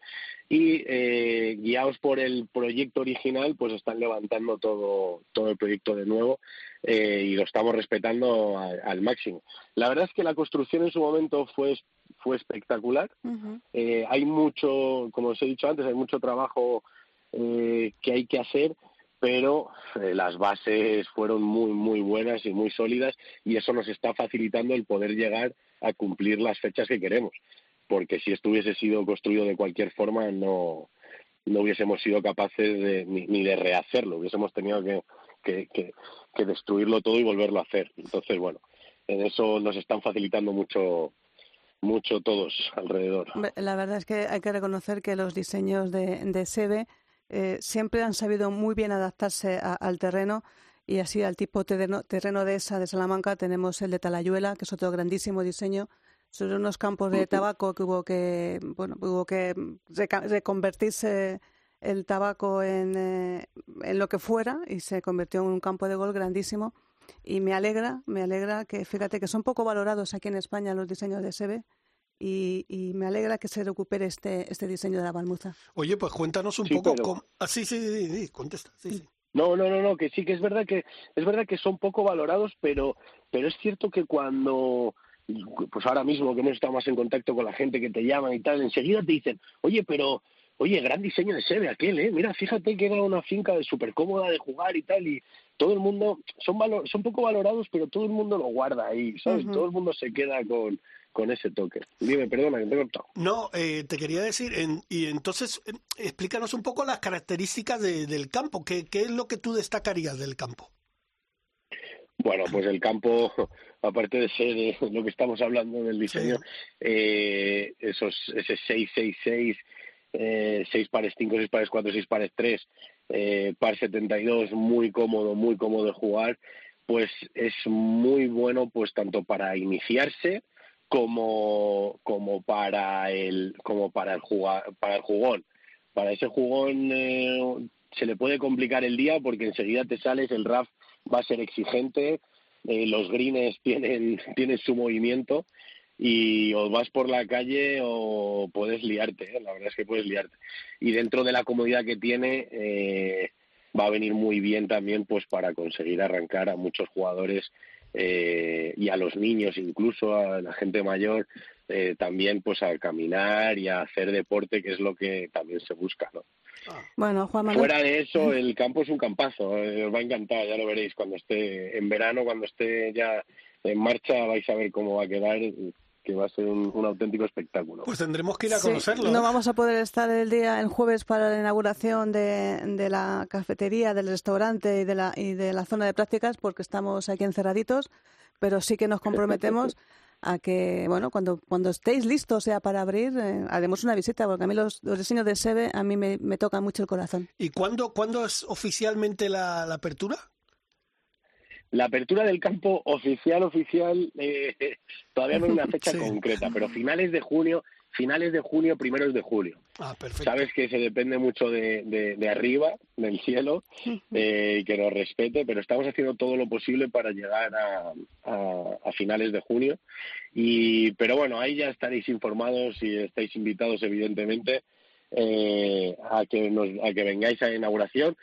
Y eh, guiados por el proyecto original, pues están levantando todo todo el proyecto de nuevo eh, y lo estamos respetando a- al máximo. La verdad es que la construcción en su momento fue fue espectacular. Eh, hay mucho, como os he dicho antes, hay mucho trabajo eh, que hay que hacer, pero eh, las bases fueron muy, muy buenas y muy sólidas y eso nos está facilitando el poder llegar a cumplir las fechas que queremos. Porque si esto hubiese sido construido de cualquier forma, no, no hubiésemos sido capaces de, ni, ni de rehacerlo, hubiésemos tenido que, que, que, que destruirlo todo y volverlo a hacer. Entonces, bueno, en eso nos están facilitando mucho mucho todos alrededor. La verdad es que hay que reconocer que los diseños de, de Sebe eh, siempre han sabido muy bien adaptarse a- al terreno y así al tipo terreno, terreno de esa de Salamanca tenemos el de Talayuela, que es otro grandísimo diseño. Son unos campos de tabaco que hubo que, bueno, hubo que reconvertirse el tabaco en, eh, en lo que fuera y se convirtió en un campo de gol grandísimo. Y me alegra, me alegra que, fíjate, que son poco valorados aquí en España los diseños de Sebe y, y me alegra que se recupere este, este diseño de la balmuza. Oye, pues cuéntanos un Sí, poco pero- cómo... Ah, sí, sí, sí, sí, contesta. Sí, sí. No, no, no, no, que sí que es verdad que es verdad que son poco valorados, pero pero es cierto que cuando pues ahora mismo que hemos estado más en contacto con la gente que te llaman y tal, enseguida te dicen, "Oye, pero oye, gran diseño de Sebe aquel, eh, mira, fíjate que era una finca súper cómoda de jugar y tal y todo el mundo son valo- son poco valorados, pero todo el mundo lo guarda ahí, ¿sabes? Todo el mundo se queda con con ese toque. Dime, perdona, que te he cortado. No, eh, te quería decir, en- y entonces eh, explícanos un poco las características de- del campo. ¿Qué, ¿Qué es lo que tú destacarías del campo? Bueno, pues el campo, aparte de ser eh, lo que estamos hablando del diseño, Sí. eh, esos, ese 666, eh, 6 pares 5, 6 pares 4, 6 pares 3, eh, par 72, muy cómodo, muy cómodo de jugar, pues es muy bueno pues tanto para iniciarse como, como para el como para el jugar, para el jugón. Para ese jugón eh, se le puede complicar el día porque enseguida te sales, el RAF va a ser exigente, eh, los greens tienen, tienen su movimiento y o vas por la calle o puedes liarte, ¿eh? la verdad es que puedes liarte. Y dentro de la comodidad que tiene, eh, va a venir muy bien también pues para conseguir arrancar a muchos jugadores eh, y a los niños incluso a la gente mayor eh, también pues a caminar y a hacer deporte que es lo que también se busca ¿no? Bueno, Juan Manuel, fuera de eso el campo es un campazo eh, os va a encantar ya lo veréis cuando esté en verano cuando esté ya en marcha vais a ver cómo va a quedar que va a ser un, un auténtico espectáculo Pues tendremos que ir a sí, conocerlo. no vamos a poder estar el día, el jueves, para la inauguración de, de la cafetería, del restaurante y de, la, y de la zona de prácticas porque estamos aquí encerraditos, pero sí que nos comprometemos a que, bueno, cuando, cuando estéis listos ya para abrir, eh, haremos una visita, porque a mí los, los diseños de Sebe a mí me, me tocan mucho el corazón. ¿Y cuándo, cuándo es oficialmente la, la apertura? La apertura del campo oficial, oficial, eh, todavía no hay una fecha Sí. concreta, pero finales de junio, finales de junio, primeros de julio. Ah, perfecto. Sabes que se depende mucho de, de, de arriba, del cielo, eh, que nos respete, pero estamos haciendo todo lo posible para llegar a, a, a finales de junio. Y, pero bueno, ahí ya estaréis informados y estáis invitados, evidentemente, eh, a, que nos, a que vengáis a la inauguración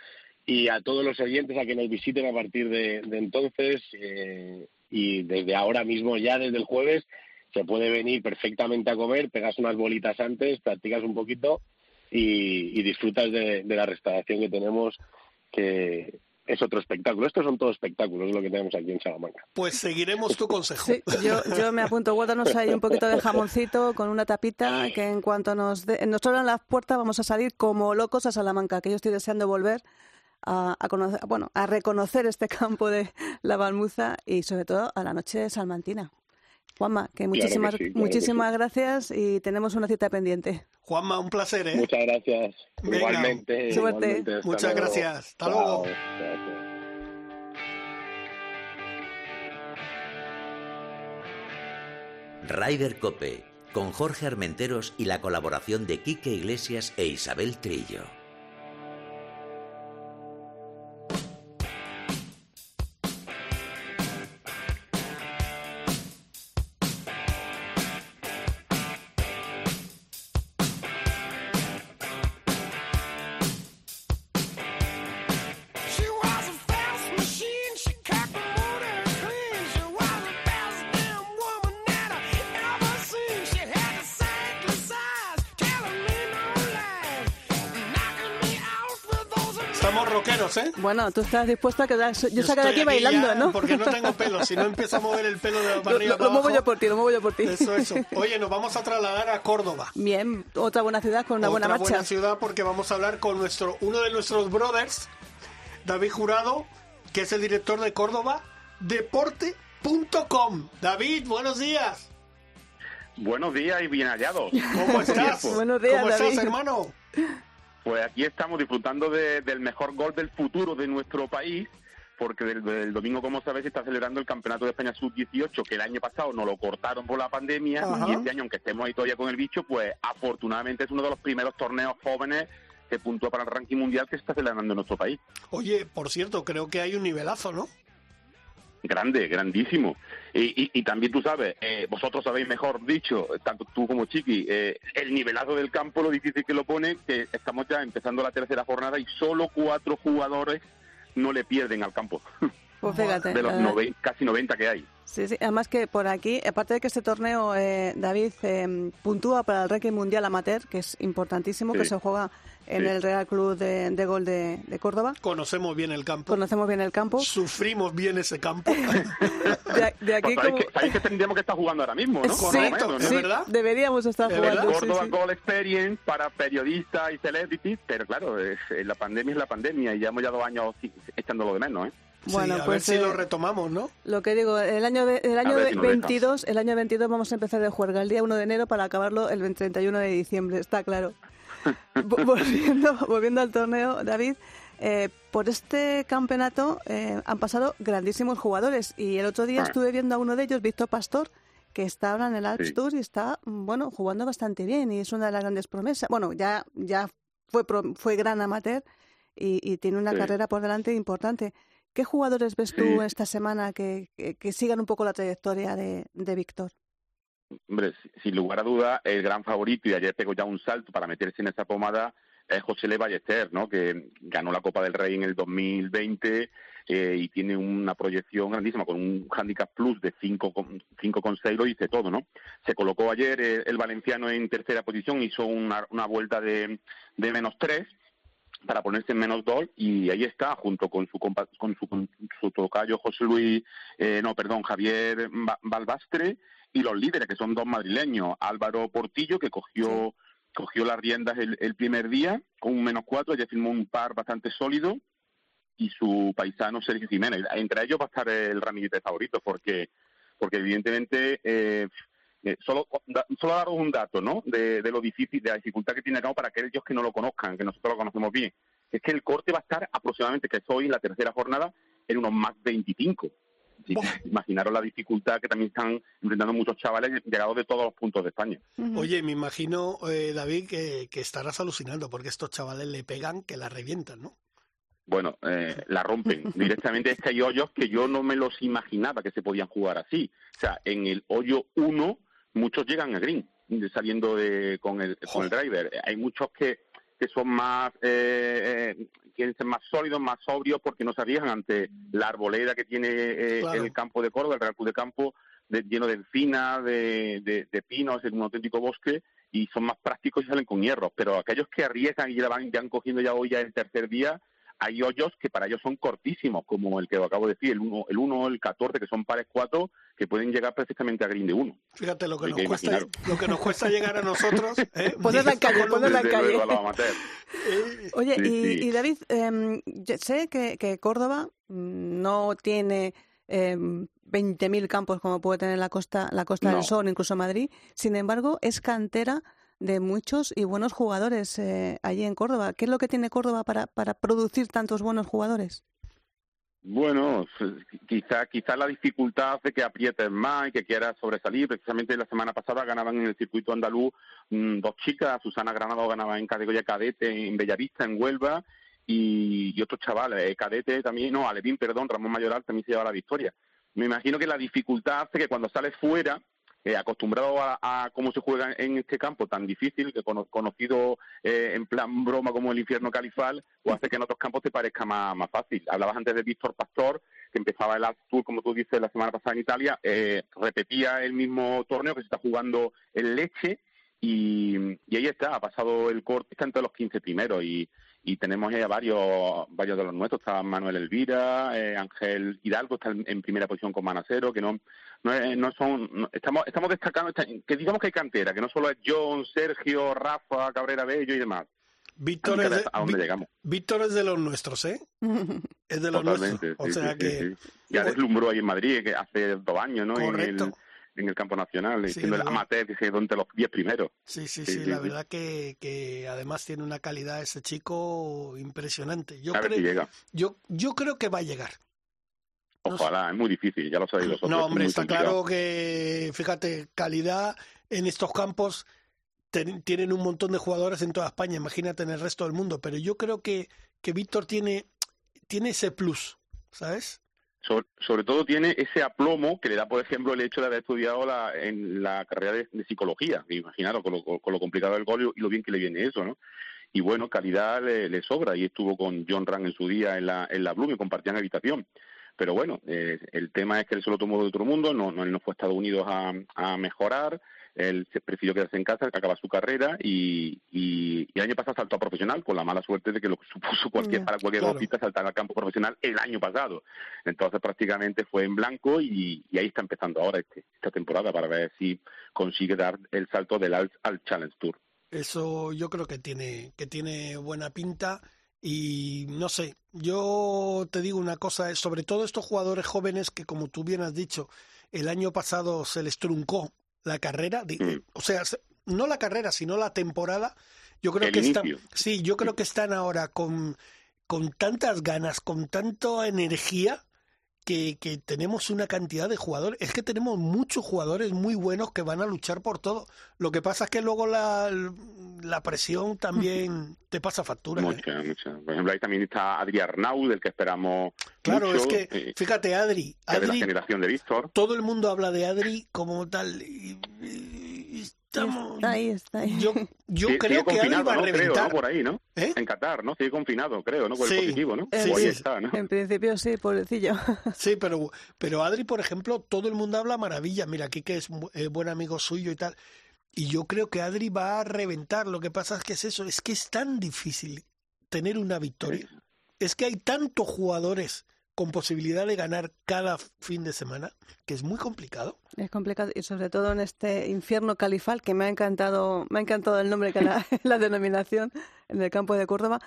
y a todos los oyentes a que nos visiten a partir de, de entonces eh, y desde ahora mismo ya desde el jueves se puede venir perfectamente a comer, pegas unas bolitas antes, practicas un poquito y, y disfrutas de, de la restauración que tenemos que es otro espectáculo. Estos son todos espectáculos, es lo que tenemos aquí en Salamanca. Pues seguiremos tu consejo. Sí, yo, yo me apunto, guárdanos ahí un poquito de jamoncito con una tapita que en cuanto nos, de- nos abran las puertas vamos a salir como locos a Salamanca, que yo estoy deseando volver a, a conocer, bueno, a reconocer este campo de la Balmuza y sobre todo a la noche salmantina. Juanma, que muchísimas, sí, claro que muchísimas gracias y tenemos una cita pendiente. Juanma, un placer, ¿eh? Muchas gracias. Venga, igualmente. suerte. igualmente. Muchas luego. gracias. Hasta Chao. luego. Gracias. Ryder Cope, con Jorge Armenteros y la colaboración de Quique Iglesias e Isabel Trillo. Rockeros, ¿eh? Bueno, tú estás dispuesto a quedar... Yo, saco de estoy aquí bailando, ya ¿no? Porque no tengo pelo. Si no empiezo a mover el pelo de la Lo, barriga lo- para lo muevo yo por ti, lo muevo yo por ti. Eso, eso. Oye, nos vamos a trasladar a Córdoba. Bien, otra buena ciudad con una buena Otra marcha. buena ciudad porque vamos a hablar con nuestro uno de nuestros brothers, David Jurado, que es el director de Córdoba Deporte.com. David, buenos días. Buenos días y bien hallados. ¿Cómo estás? Buenos días, ¿Cómo David. estás, hermano? Pues aquí estamos disfrutando de- del mejor gol del futuro de nuestro país, porque del, del domingo, como sabéis, se está celebrando el Campeonato de España Sub-18, que el año pasado nos lo cortaron por la pandemia, Ajá. y este año, aunque estemos ahí todavía con el bicho, pues afortunadamente es uno de los primeros torneos jóvenes que puntúa para el ranking mundial que se está celebrando en nuestro país. Oye, por cierto, creo que hay un nivelazo, ¿no? Grande, grandísimo. Y, y- y también tú sabes, eh, vosotros sabéis mejor dicho, tanto tú como Chiqui, eh, el nivelazo del campo, lo difícil que lo pone, que estamos ya empezando la tercera jornada y solo cuatro jugadores no le pierden al campo, Pues fíjate. de los noven- casi 90 que hay. Sí, sí. Además que por aquí, aparte de que este torneo, eh, David, eh, puntúa para el ranking mundial amateur, que es importantísimo, que se juega en Sí. el Real Club de, de Gol de, de Córdoba. Conocemos bien el campo. Conocemos bien el campo. Sufrimos bien ese campo. De, de aquí Pues sabéis, como... que, sabéis que tendríamos que estar jugando ahora mismo, ¿no? Sí, Más o menos, ¿no? ¿es sí, verdad? deberíamos estar ¿Es jugando. Córdoba sí. Goal Experience para periodistas y celebrities, pero claro, es- eh, la pandemia es la pandemia y llevamos ya dos años echándolo de menos, ¿eh? Bueno, sí, a pues, ver si eh, lo retomamos, ¿no? Lo que digo, el año, el año si nos deja. 22, el año 22 vamos a empezar de juerga el día 1 de enero para acabarlo el 31 de diciembre, está claro. Vo- volviendo, volviendo al torneo, David, eh, por este campeonato eh, han pasado grandísimos jugadores y el otro día Ah. estuve viendo a uno de ellos, Víctor Pastor, que está ahora en el Alps Sí. Tour y está, mm, bueno, jugando bastante bien y es una de las grandes promesas. Bueno, ya, ya fue, fue gran amateur y, y tiene una Sí. carrera por delante importante. ¿Qué jugadores ves tú esta semana que, que, que sigan un poco la trayectoria de, de Víctor? Hombre, si- sin lugar a duda, el gran favorito, y ayer pegó ya un salto para meterse en esa pomada, es José Le Ballester, ¿no? que ganó la Copa del Rey en el 2020 eh, y tiene una proyección grandísima, con un handicap plus de 5,6, lo dice todo, ¿no? Se colocó ayer eh, el valenciano en tercera posición, hizo una, una vuelta de, de menos 3 para ponerse en menos 2 y ahí está, junto con su, compa- con su, con su tocayo José Luis, eh, no, perdón, Javier Ba- Balbastre y los líderes, que son dos madrileños, Álvaro Portillo, que cogió, cogió las riendas el, el primer día con un menos 4, ya firmó un par bastante sólido, y su paisano Sergio Jiménez. Entre ellos va a estar el ramillete favorito, porque, porque evidentemente... Eh, eh, solo, da- solo daros un dato, ¿no? De, de lo difícil, de la dificultad que tiene acá para aquellos que no lo conozcan, que nosotros lo conocemos bien. Es que el corte va a estar aproximadamente, que es hoy en la tercera jornada, en unos más 25. Así que Imaginaros la dificultad que también están enfrentando muchos chavales llegados de todos los puntos de España. Oye, me imagino, eh, David, que, que estarás alucinando porque estos chavales le pegan que la revientan, ¿no? Bueno, eh, la rompen. Directamente es que hay hoyos que yo no me los imaginaba que se podían jugar así. O sea, en el hoyo 1 muchos llegan a green saliendo de, con, el, con el driver. Hay muchos que, que son más, eh, eh, quieren ser más sólidos, más sobrios porque no se arriesgan ante la arboleda que tiene eh, Claro. el campo de Córdoba, el Real Club de Campo, de- lleno de encinas, de, de, de pinos, es un auténtico bosque y son más prácticos y salen con hierros. Pero aquellos que arriesgan y ya van, ya han cogiendo ya hoy ya el tercer día, hay hoyos que para ellos son cortísimos, como el que acabo de decir, el 1, el, uno, el 14, que son pares 4, que pueden llegar perfectamente a green de 1. Fíjate lo que, Hay nos que cuesta, lo que nos cuesta llegar a nosotros. ¿eh? Ponerla en calle, ponerla en calle. Eh, Oye, Sí, y, sí. y David, yo sé que, que Córdoba mm, no tiene em, 20.000 campos como puede tener la Costa, la Costa No. del Sol, incluso Madrid. Sin embargo, es cantera de muchos y buenos jugadores eh, allí en Córdoba. ¿Qué es lo que tiene Córdoba para, para producir tantos buenos jugadores? Bueno, quizá, quizá la dificultad hace que aprietes más y que quieras sobresalir. Precisamente la semana pasada ganaban en el circuito andaluz mm, dos chicas. Susana Granado ganaba en categoría cadete en Bellavista, en Huelva, y, y otros chavales. eh, cadete también, no, Alevín, perdón, Ramón Mayoral también se lleva la victoria. Me imagino que la dificultad hace que cuando sales fuera, eh, acostumbrado a, a cómo se juega en este campo tan difícil, que cono- conocido eh, en plan broma como el infierno califal, o hace que en otros campos te parezca más, más fácil. Hablabas antes de Víctor Pastor, que empezaba el Tour, como tú dices, la semana pasada en Italia, eh, repetía el mismo torneo que se está jugando en Leche, y, y ahí está, ha pasado el corte, está entre los 15 primeros, y, y tenemos ya varios varios de los nuestros está Manuel Elvira eh, Ángel Hidalgo está en, en primera posición con Manacero que no no, es- no son no- estamos estamos destacando que digamos que hay cantera que no solo es John Sergio Rafa Cabrera Bello y demás Víctor es, de, a dónde llegamos Víctor es de los nuestros, ¿eh? Es de los totalmente nuestros. O sí, sea sí, que... sí, ya deslumbró ahí en Madrid que hace dos años no en el, Correcto. En el campo nacional Sí, siendo el amateur que se entre los diez primeros Sí, sí, Sí, la verdad que, que además tiene una calidad ese chico impresionante. Yo ver si creo, llega yo, yo creo que va a llegar. No sé. ojalá es muy difícil ya lo sabéis vosotros No, hombre, está complicado. claro que, fíjate, calidad en estos campos ten- tienen un montón de jugadores en toda España, imagínate en el resto del mundo, pero yo creo que, que Víctor tiene, tiene ese plus, ¿sabes? Sobre, sobre todo tiene ese aplomo que le da, por ejemplo, el hecho de haber estudiado la, en la carrera de, de psicología. Imaginaros con lo, complicado del gol y lo bien que le viene eso, ¿no? Y bueno, calidad le, le sobra. Y estuvo con John Rand en su día en la, en la Bloom y compartían habitación. Pero bueno, eh, el tema es que él se lo tomó de otro mundo, no, no, él no fue a Estados Unidos a, a mejorar, él se prefirió quedarse en casa, acaba su carrera y, y, y el año pasado saltó a profesional con la mala suerte de que lo que supuso cualquier, para cualquier claro. golfista saltar al campo profesional el año pasado. Entonces prácticamente fue en blanco y, y ahí está empezando ahora este, esta temporada para ver si consigue dar el salto del al, al Challenge Tour. Eso yo creo que tiene, que tiene buena pinta y no sé, yo te digo una cosa, sobre todo estos jugadores jóvenes que como tú bien has dicho, el año pasado se les truncó la carrera, Mm. o sea, se- no la carrera, sino la temporada, yo creo El que están, sí, yo creo que están ahora con, con tantas ganas, con tanta energía que, que tenemos una cantidad de jugadores. Es que tenemos muchos jugadores muy buenos que van a luchar por todo. Lo que pasa es que luego la, la presión también te pasa factura. ¿eh? Mucha, mucha. Por ejemplo, ahí también está Adrián Arnau, del que esperamos Claro, mucho, es que, eh, fíjate, Adri, es de la Adri, generación de Víctor. todo el mundo habla de Adri como tal. Y, y estamos, Está ahí, está ahí. yo yo Sí, creo que Adri confinado, va a ¿no? Creo, reventar. ¿no? Por ahí, ¿no? ¿Eh? En Qatar, ¿no? Sigue confinado, creo, ¿no? Con Sí. el positivo, ¿no? O ahí sí. está, ¿no? En principio sí, pobrecillo. Sí, pero, pero Adri, por ejemplo, todo el mundo habla maravilla. Mira, aquí que es eh, buen amigo suyo y tal. Y yo creo que Adri va a reventar. Lo que pasa es que es eso, es que es tan difícil tener una victoria. Es que hay tantos jugadores con posibilidad de ganar cada fin de semana que es muy complicado. Es complicado y sobre todo en este infierno califal que me ha encantado, me ha encantado el nombre que la, la denominación en el campo de Córdoba.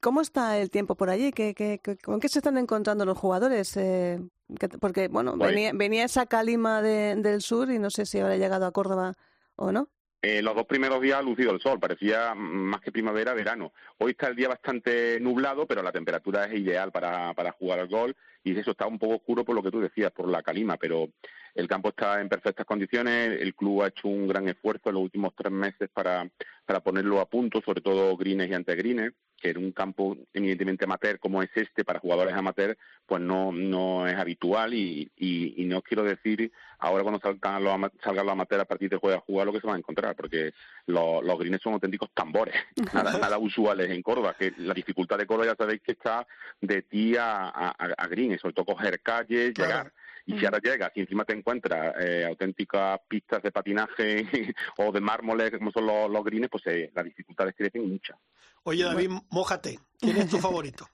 ¿Cómo está el tiempo por allí? ¿Qué, qué, qué- con qué se están encontrando los jugadores? Eh, que- porque bueno, Guay. venía, venía esa calima de- del sur y no sé si habrá llegado a Córdoba o no. Eh, los dos primeros días ha lucido el sol, parecía más que primavera, verano. Hoy está el día bastante nublado, pero la temperatura es ideal para, para jugar al golf y eso está un poco oscuro por lo que tú decías, por la calima, pero el campo está en perfectas condiciones, el club ha hecho un gran esfuerzo en los últimos tres meses para, para ponerlo a punto, sobre todo greens y antegrines, que en un campo eminentemente amateur como es este, para jugadores amateur, pues no, no es habitual y, y, y no quiero decir ahora cuando salgan los, salgan los amateurs a partir de juego a jugar lo que se van a encontrar, porque los, los greens son auténticos tambores, nada, nada usuales en Córdoba, que la dificultad de Córdoba ya sabéis que está de ti a, a, a green, sobre todo coger calles, Claro. llegar. Y si ahora llegas y encima te encuentras eh, auténticas pistas de patinaje o de mármoles como son los, los greens, pues eh, las dificultades crecen muchas. Oye, David, mójate. ¿Quién es tu favorito?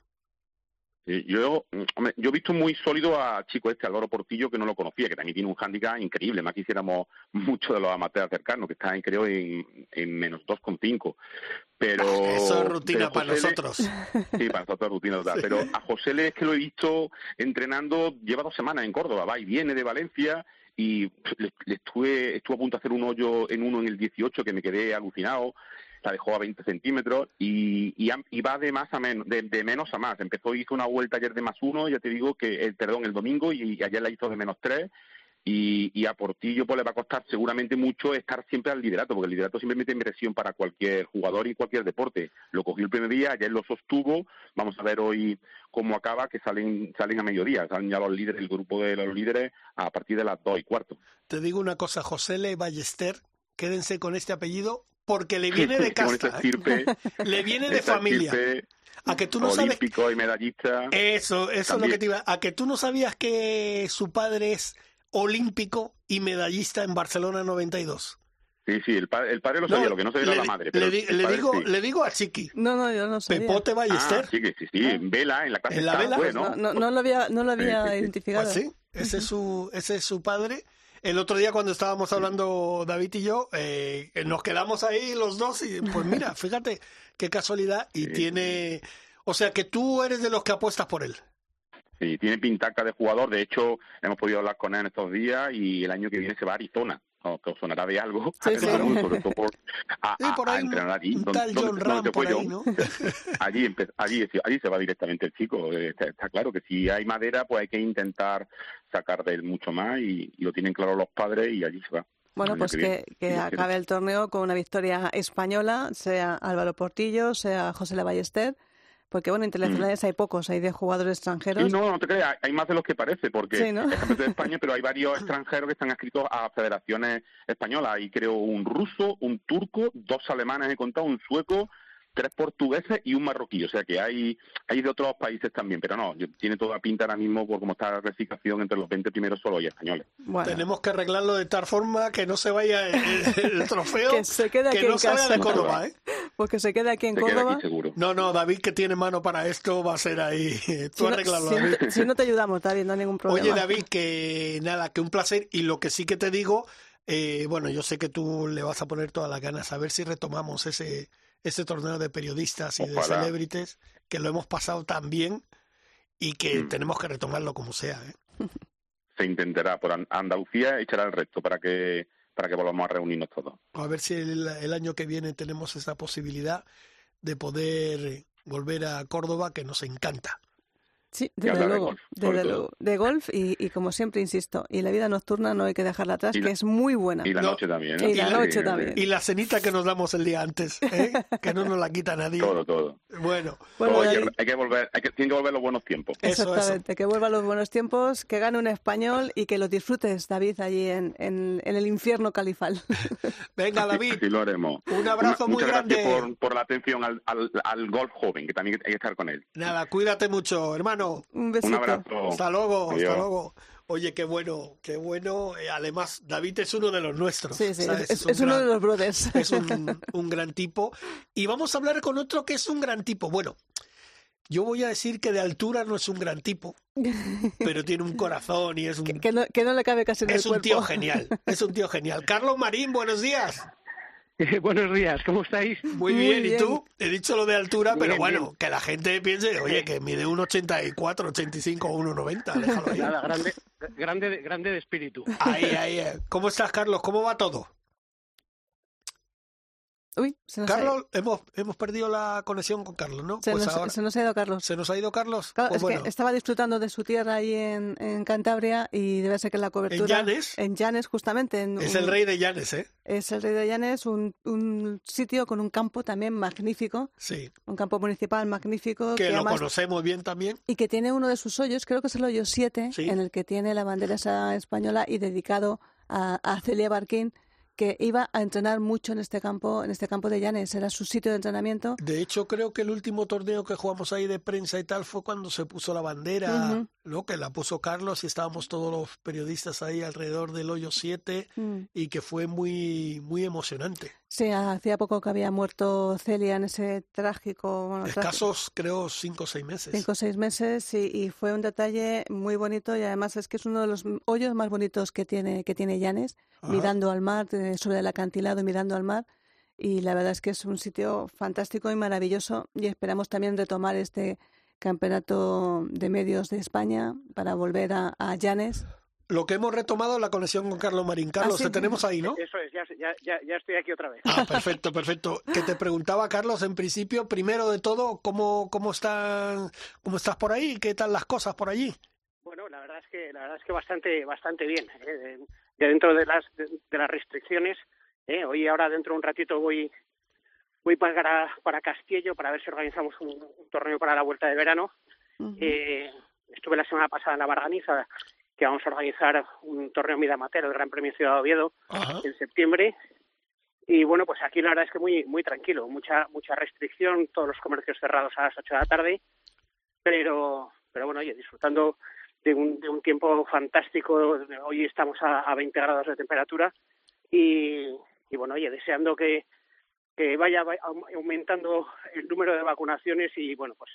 Eh, Yo, mm, hombre, yo he visto muy sólido a chico este, Álvaro Portillo, que no lo conocía, que también tiene un hándicap increíble. Más quisiéramos mucho de los amateurs cercanos, que está en, creo en, en menos 2,5. Pero, Eso es rutina para José Le- nosotros. Sí, para nosotros es rutina total. Sí. Pero a José Le es que lo he visto entrenando, lleva dos semanas en Córdoba, va y viene de Valencia y le, le estuve, estuve a punto de hacer un hoyo en uno en el 18 que me quedé alucinado. La dejó a 20 centímetros y, y, y va de más a menos, de, menos a más. Empezó, hizo una vuelta ayer de más uno, ya te digo que, el perdón, el domingo y, ayer la hizo de menos tres. Y, y a Portillo pues le va a costar seguramente mucho estar siempre al liderato, porque el liderato siempre mete presión para cualquier jugador y cualquier deporte. Lo cogió el primer día, ayer lo sostuvo, vamos a ver hoy cómo acaba, que salen salen a mediodía, salen ya los líderes, el grupo de los líderes a partir de las dos y cuarto. Te digo una cosa, José Le Ballester, quédense con este apellido porque le viene de casta, estirpe, le viene de familia. A que tú no sabes olímpico y medallista. Eso, eso es lo que te iba. A que tú no sabías que su padre es olímpico y medallista en Barcelona 92. Sí, sí, el, padre, el padre lo sabía, lo que no sabía le, era la madre. Pero le, le digo, sí. le digo a Chiqui, No, no, yo no sé. Pepote Ballester. Ah, sí, que sí, sí, en vela, en la clase ¿En la vela? bueno. No, no, no lo había, no lo había Sí, sí, sí. identificado. Pues sí, ese es su, ese es su padre. El otro día cuando estábamos hablando David y yo, eh, nos quedamos ahí los dos y pues mira, fíjate qué casualidad y Sí. tiene, o sea que tú eres de los que apuestas por él. Sí, tiene pintaca de jugador. De hecho, hemos podido hablar con él en estos días y el año que viene se va a Arizona. ¿No? Que os sonará de algo. Sí, sí. Sobre todo por, a, Sí, por entrenar allí. un donde- tal John Ram por ahí. ¿no? allí, empe- allí, allí se va directamente el chico. Eh, Está, está claro que si hay madera, pues hay que intentar sacar de él mucho más y, y lo tienen claro los padres y allí se va. Bueno, pues que que, acabe el torneo con una victoria española, sea Álvaro Portillo, sea José Le Ballester, porque bueno, internacionales hay pocos, hay de jugadores extranjeros. Sí, no, no te creas, hay más de los que parece, porque Sí, ¿no? es de España, pero hay varios extranjeros que están adscritos a federaciones españolas. Hay creo un ruso, un turco, dos alemanes he contado, un sueco, tres portugueses y un marroquí. O sea que hay, hay de otros países también, pero no, yo- tiene toda pinta ahora mismo por cómo está la clasificación entre los 20 primeros solo hay españoles. Bueno, Tenemos que arreglarlo de tal forma que no se vaya el, trofeo, Que se quede aquí que no en se vaya de Córdoba, ¿eh? pues que se quede aquí en Se Córdoba. aquí seguro. No, no, David que tiene mano para esto va a ser ahí. Tú Si no, si no David. si no te ayudamos, David, no hay ningún problema. Oye, David, que nada, que un placer. Y lo que sí que te digo, eh, bueno, yo sé que tú le vas a poner todas las ganas a ver si retomamos ese, ese torneo de periodistas y de celebrities, que lo hemos pasado tan bien y que Mm. tenemos que retomarlo como sea. ¿eh? Se intentará por An- Andalucía echará el resto para que para que volvamos a reunirnos todos. A ver si el, el año que viene tenemos esa posibilidad de poder volver a Córdoba, que nos encanta. Sí, desde hablar de luego, golf, desde todo. luego. De golf y, y como siempre insisto, y la vida nocturna no hay que dejarla atrás, Y que la- es muy buena. Y la No. noche también. ¿eh? Y la Sí, noche sí, también. Y la cenita que nos damos el día antes, ¿eh? que no nos la quita nadie. Todo, todo. Bueno, Bueno, Oye, David. hay que volver, hay que, tienen que volver los buenos tiempos. Eso, eso. Exactamente, que vuelvan los buenos tiempos, que gane un español y que lo disfrutes, David, allí en, en, en el infierno califal. venga David, así lo haremos. un abrazo Una- muy grande. gracias por, por la atención al, al, al golf joven, que también hay que estar con él. Nada, cuídate mucho, hermano. Un besito. Un abrazo. Hasta luego, hasta luego. Oye, qué bueno, qué bueno. Eh, Además, David es uno de los nuestros. Sí, sí, ¿sabes? es, un es uno gran- de los brothers. Es un, un gran tipo. Y vamos a hablar con otro que es un gran tipo. Bueno, yo voy a decir que de altura no es un gran tipo, pero tiene un corazón y es un, que, que no, que no le cabe casi en es el un tío genial. Es un tío genial. Carlos Marín, buenos días. Buenos días, ¿cómo estáis? Muy, Muy bien. ¿y tú? He dicho lo de altura, pero Bien, bueno, que la gente piense, oye, que mide un 84, 85 o 1,90. Déjalo ahí. Nada, grande, grande, de- grande de espíritu. Ahí, ahí. eh. ¿Cómo estás, Carlos? ¿Cómo va todo? Uy, se nos, ha, Carlos, hemos, hemos perdido la conexión con Carlos, ¿no? se Pues nos- ahora, se nos ha ido Carlos. ¿se nos ha ido Carlos? Claro, Pues es bueno, que estaba disfrutando de su tierra ahí en, en Cantabria y debe ser que la cobertura... Llanes? En Llanes, justamente. en es un- el rey de Llanes, ¿eh? Es el rey de Llanes, un, un sitio con un campo también magnífico, Sí. un campo municipal magnífico. Que lo además- conocemos bien también. y que tiene uno de sus hoyos, creo que es el hoyo 7, Sí. en el que tiene la bandera esa española y dedicado a, a Celia Barquín, que iba a entrenar mucho en este campo, en este campo de Llanes, era su sitio de entrenamiento. De hecho, creo que el último torneo que jugamos ahí de prensa y tal fue cuando se puso la bandera, Ujú. ¿no? Que la puso Carlos y estábamos todos los periodistas ahí alrededor del hoyo 7 Mm. y que fue muy, muy emocionante. Sí, hacía poco que había muerto Celia en ese trágico, bueno, trágico- Escasos, creo, 5 o 6 meses. cinco o seis meses y, y fue un detalle muy bonito y además es que es uno de los hoyos más bonitos que tiene que tiene Llanes, Ajá. mirando al mar, eh, sobre el acantilado y mirando al mar. Y la verdad es que es un sitio fantástico y maravilloso y esperamos también retomar este campeonato de medios de España para volver a, a Llanes. Lo que hemos retomado es la conexión con Carlos Marín. Carlos, Ah, sí. te tenemos ahí, ¿no? Eso es, ya, ya, ya, estoy aquí otra vez. Ah, perfecto, perfecto. Que te preguntaba, Carlos, en principio, primero de todo, ¿cómo, cómo, están, cómo estás por ahí? ¿Qué tal las cosas por allí? Bueno, la verdad es que la verdad es que bastante bastante bien. ¿eh? Ya dentro de las de, de las restricciones, ¿eh? hoy ahora dentro de un ratito voy voy para para Castillo para ver si organizamos un, un torneo para la vuelta de verano. Eh, estuve la semana pasada en la Barganiza que vamos a organizar un torneo Mida Amateur, el Gran Premio Ciudad de Oviedo, Ajá. en septiembre. Y bueno, pues aquí la verdad es que muy muy tranquilo, mucha mucha restricción, todos los comercios cerrados a las 8 de la tarde, pero pero bueno, oye, disfrutando de un, de un tiempo fantástico. Hoy estamos a, a 20 grados de temperatura y, y bueno, oye, deseando que, que vaya aumentando el número de vacunaciones y bueno, pues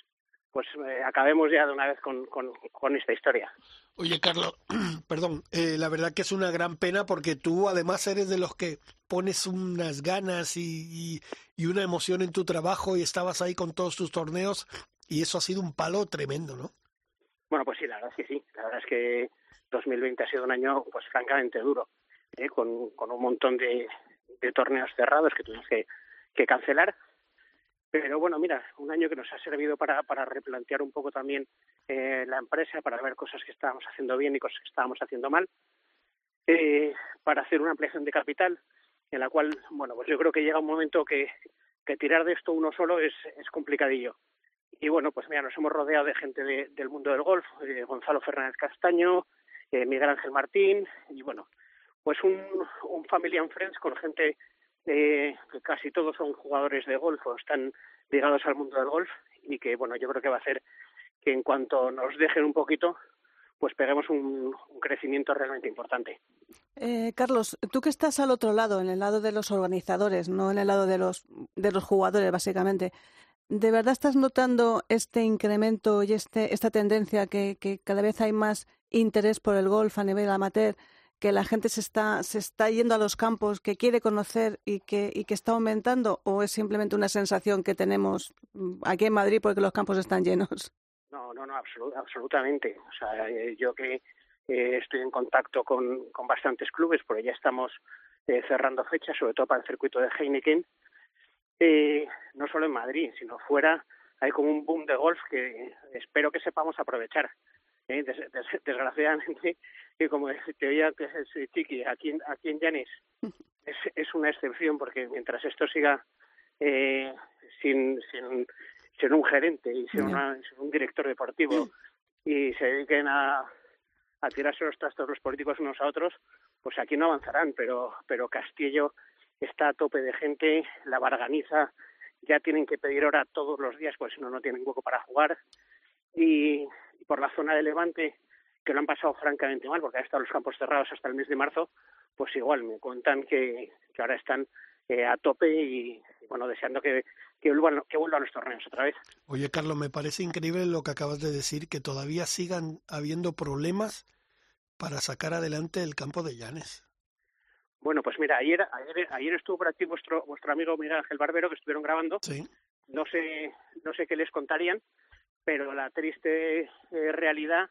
pues eh, acabemos ya de una vez con, con, con esta historia. Oye, Carlos, perdón, eh, la verdad que es una gran pena porque tú además eres de los que pones unas ganas y, y, una emoción en tu trabajo y estabas ahí con todos tus torneos y eso ha sido un palo tremendo, ¿no? Bueno, pues sí, la verdad es que sí. La verdad es que 2020 ha sido un año, pues francamente duro, ¿eh? con, con un montón de, de torneos cerrados que tuvimos que, que cancelar pero bueno, mira, un año que nos ha servido para, para replantear un poco también eh, la empresa, para ver cosas que estábamos haciendo bien y cosas que estábamos haciendo mal, eh, para hacer una ampliación de capital, en la cual, bueno, pues yo creo que llega un momento que, que tirar de esto uno solo es, es complicadillo. Y bueno, pues mira, nos hemos rodeado de gente del mundo del golf, eh, Gonzalo Fernández Castaño, eh, Miguel Ángel Martín, y bueno, pues un, un family and friends con gente que casi todos son jugadores de golf o están ligados al mundo del golf y que, bueno, yo creo que va a hacer que en cuanto nos dejen un poquito, pues peguemos un, crecimiento realmente importante. Eh, Carlos, tú que estás al otro lado, en el lado de los organizadores, no en el lado de los, de los jugadores, básicamente, ¿de verdad estás notando este incremento y este, esta tendencia que, que cada vez hay más interés por el golf a nivel amateur? Que la gente se está, se está yendo a los campos, que quiere conocer y que, y que está aumentando, o es simplemente una sensación que tenemos mm, aquí en Madrid porque los campos están llenos? No, no, no, absolutamente. O sea, eh, yo que eh, estoy en contacto con, con bastantes clubes, porque ya estamos eh, cerrando fechas, sobre todo para el circuito de Heineken, no solo en Madrid, sino fuera, hay como un boom de golf que espero que sepamos aprovechar. Desgraciadamente, que como te oía que es Chiqui, aquí, aquí en Llanes es, es una excepción porque mientras esto siga eh, sin, sin, sin un gerente y sin, un director deportivo y se dediquen a, a tirarse los trastos los políticos unos a otros, pues aquí no avanzarán, pero, pero Castillo está a tope de gente, la barganiza, ya tienen que pedir hora todos los días, pues si no, no tienen hueco para jugar. Y, por la zona de Levante, que lo han pasado francamente mal, porque han estado los campos cerrados hasta el mes de marzo, pues igual me cuentan que, que ahora están eh, a tope y, bueno, deseando que, que, vuelvan, que vuelvan los torneos otra vez. Oye, Carlos, me parece increíble lo que acabas de decir, que todavía sigan habiendo problemas para sacar adelante el campo de Llanes. Bueno, pues mira, ayer, ayer, ayer estuvo por aquí vuestro, vuestro amigo Miguel Ángel Barbero, que estuvieron grabando. Sí. No sé, no sé qué les contarían, pero la triste eh, realidad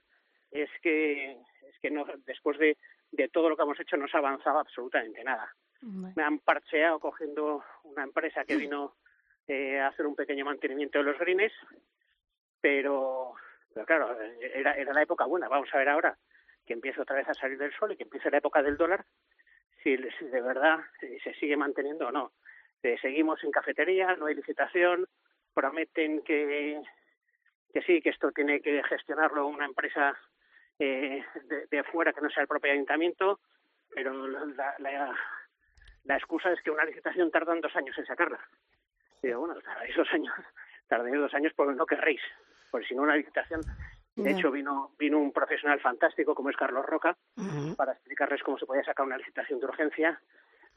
es que es que no después de, de todo lo que hemos hecho no se ha avanzado absolutamente nada. Me han parcheado cogiendo una empresa que vino eh, a hacer un pequeño mantenimiento de los greens, pero, pero claro, era, era la época buena. Vamos a ver ahora que empieza otra vez a salir del sol y que empieza la época del dólar, si, si de verdad eh, se sigue manteniendo o no. seguimos en cafetería, no hay licitación, prometen que que sí, que esto tiene que gestionarlo una empresa eh, de, de, fuera que no sea el propio ayuntamiento, pero la, la, la, excusa es que una licitación tardan dos años en sacarla. Digo, bueno, tardáis dos años, tardáis dos años porque no querréis, porque si no una licitación... De hecho, vino, vino un profesional fantástico como es Carlos Roca para explicarles cómo se podía sacar una licitación de urgencia.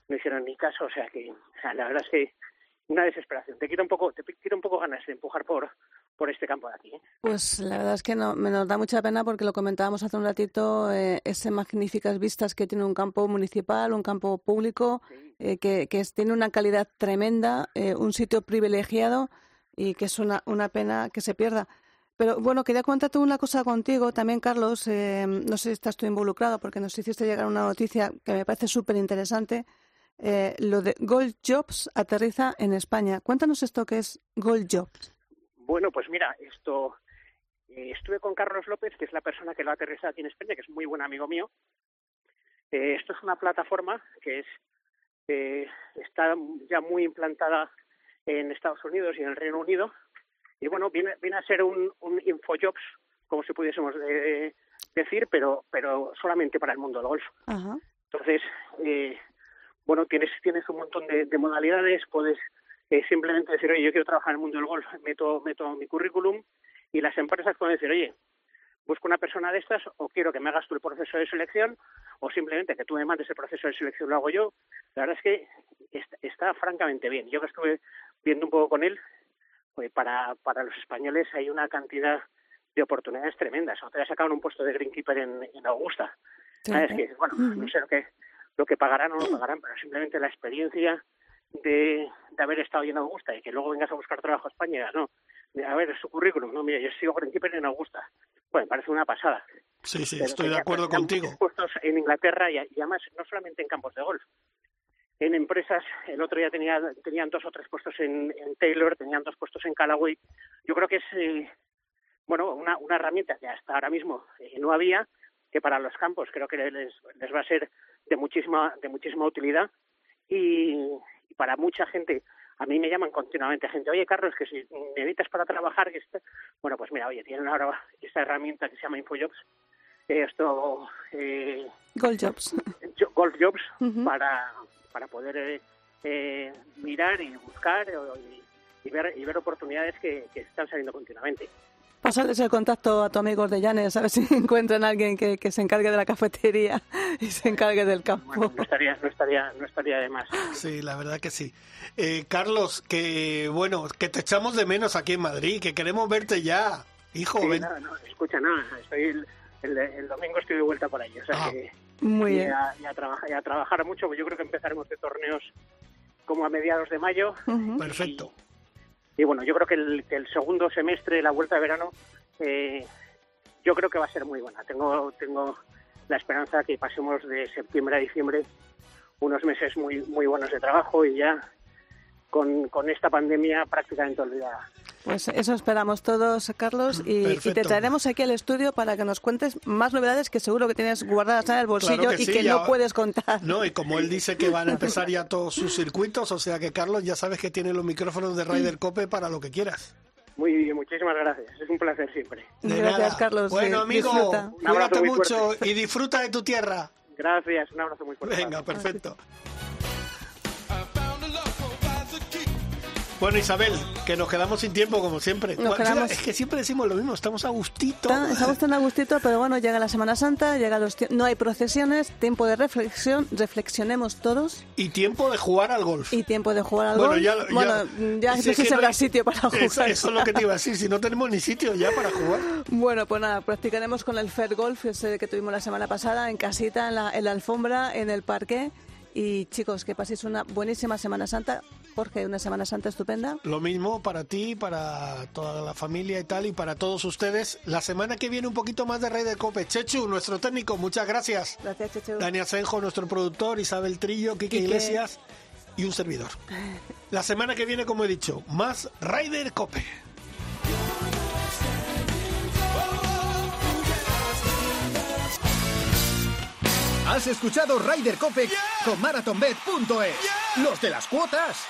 No hicieron ni caso, o sea que o sea, la verdad es que una desesperación. Te quita un poco, te quita un poco ganas de empujar por, por este campo de aquí. ¿eh? Pues la verdad es que no, me nos da mucha pena porque lo comentábamos hace un ratito, eh, ese magníficas vistas que tiene un campo municipal, un campo público, eh, que, que tiene una calidad tremenda, eh, un sitio privilegiado y que es una, una pena que se pierda. Pero bueno, quería contarte una cosa contigo también, Carlos. Eh, no sé si estás tú involucrado porque nos hiciste llegar una noticia que me parece súper interesante. Eh, lo de Gold Jobs aterriza en España. Cuéntanos esto que es Gold Jobs. Bueno, pues mira, esto eh, estuve con Carlos López, que es la persona que lo ha aterrizado aquí en España, que es muy buen amigo mío. Eh, esto es una plataforma que es eh, está ya muy implantada en Estados Unidos y en el Reino Unido. Y bueno, viene, viene a ser un, un InfoJobs, como si pudiésemos decir, pero, pero solamente para el mundo del golf. Ajá. Entonces, eh, bueno, tienes, tienes un montón de, de modalidades, puedes eh, simplemente decir, oye, yo quiero trabajar en el mundo del golf, meto, meto mi currículum y las empresas pueden decir, oye, busco una persona de estas o quiero que me hagas tú el proceso de selección o simplemente que tú me mandes el proceso de selección lo hago yo, la verdad es que está, está francamente bien. Yo que estuve viendo un poco con él, pues para, para los españoles hay una cantidad de oportunidades tremendas. Otra vez sacaron un puesto de greenkeeper en, en Augusta. ¿Sabes? Que, bueno, no sé lo que, lo que pagarán o no pagarán, pero simplemente la experiencia de, de haber estado en Augusta y que luego vengas a buscar trabajo a España, no. A ver, su currículum, no, mira, yo sigo greenkeeper en Augusta. Bueno, me parece una pasada. Sí, sí, Pero estoy de acuerdo contigo. puestos en Inglaterra y, y además no solamente en campos de golf. En empresas, el otro día tenía, tenían dos o tres puestos en, en Taylor, tenían dos puestos en Callaway. Yo creo que es eh, bueno una, una herramienta que hasta ahora mismo eh, no había, que para los campos creo que les, les va a ser de muchísima, de muchísima utilidad. Y, y para mucha gente, a mí me llaman continuamente gente, oye Carlos, que si necesitas para trabajar, que este-". bueno, pues mira, oye, tienen ahora esta herramienta que se llama InfoJobs, esto, eh, Gold Jobs. jo- Golf Jobs, para, para poder eh, eh, mirar y buscar eh, y, y ver, y ver oportunidades que, que están saliendo continuamente. Pasarles el contacto a tu amigo de Llanes, a ver si encuentran a alguien que, que se encargue de la cafetería y se encargue del campo. Bueno, no estaría, no estaría, no estaría de más. Sí, la verdad que sí. Eh, Carlos, que bueno, que te echamos de menos aquí en Madrid, que queremos verte ya. Hijo, Sí, ven. no, no, escucha, nada, estoy el, el, el domingo estoy de vuelta por ahí, o sea Ah, que Muy y bien. a, y a trabajar, y a trabajar mucho, pues yo creo que empezaremos de torneos como a mediados de mayo. Perfecto. Y bueno, yo creo que el, segundo semestre, la vuelta de verano, eh, yo creo que va a ser muy buena. Tengo, tengo la esperanza que pasemos de septiembre a diciembre unos meses muy, muy buenos de trabajo y ya con, con esta pandemia prácticamente olvidada. Pues eso esperamos todos, Carlos, y, y te traeremos aquí al estudio para que nos cuentes más novedades que seguro que tienes guardadas en el bolsillo Claro que y sí, que ya- no puedes contar. No, y como él dice que van a empezar ya todos sus circuitos, o sea que Carlos ya sabes que tiene los micrófonos de Ryder Cope para lo que quieras. Muy bien, muchísimas gracias. Es un placer siempre. De Gracias, nada. Carlos. Bueno, Sí, amigo, disfruta. Cuídate mucho fuerte. y disfruta de tu tierra. Gracias, un abrazo muy fuerte. Venga, perfecto. Bueno, Isabel, que nos quedamos sin tiempo como siempre. Nos Bueno, quedamos- Es que siempre decimos lo mismo, estamos a gustito. Estamos tan a gustito, pero bueno, llega la Semana Santa, llega los no hay procesiones, tiempo de reflexión, reflexionemos todos Y tiempo de jugar al golf. y tiempo de jugar al Bueno, golf. ya, ya- bueno, ya si no sé si habrá sitio para jugar. Eso, eso es lo que te iba a decir, si no tenemos ni sitio ya para jugar. Bueno, pues nada, practicaremos con el Fair Golf, ese que tuvimos la semana pasada, en casita, en la, en la alfombra, en el parque. Y chicos, que paséis una buenísima Semana Santa. Jorge, una Semana Santa estupenda. Lo mismo para ti, para toda la familia y tal, y para todos ustedes. La semana que viene un poquito más de Rey de Cope. Chechu, nuestro técnico, muchas gracias. Gracias, Chechu. Dani Asenjo, nuestro productor, Isabel Trillo, Kike Quique. Iglesias y un servidor. La semana que viene, como he dicho, más Ryder Cope. Has escuchado Ryder Cope con MarathonBet.es. Los de las cuotas.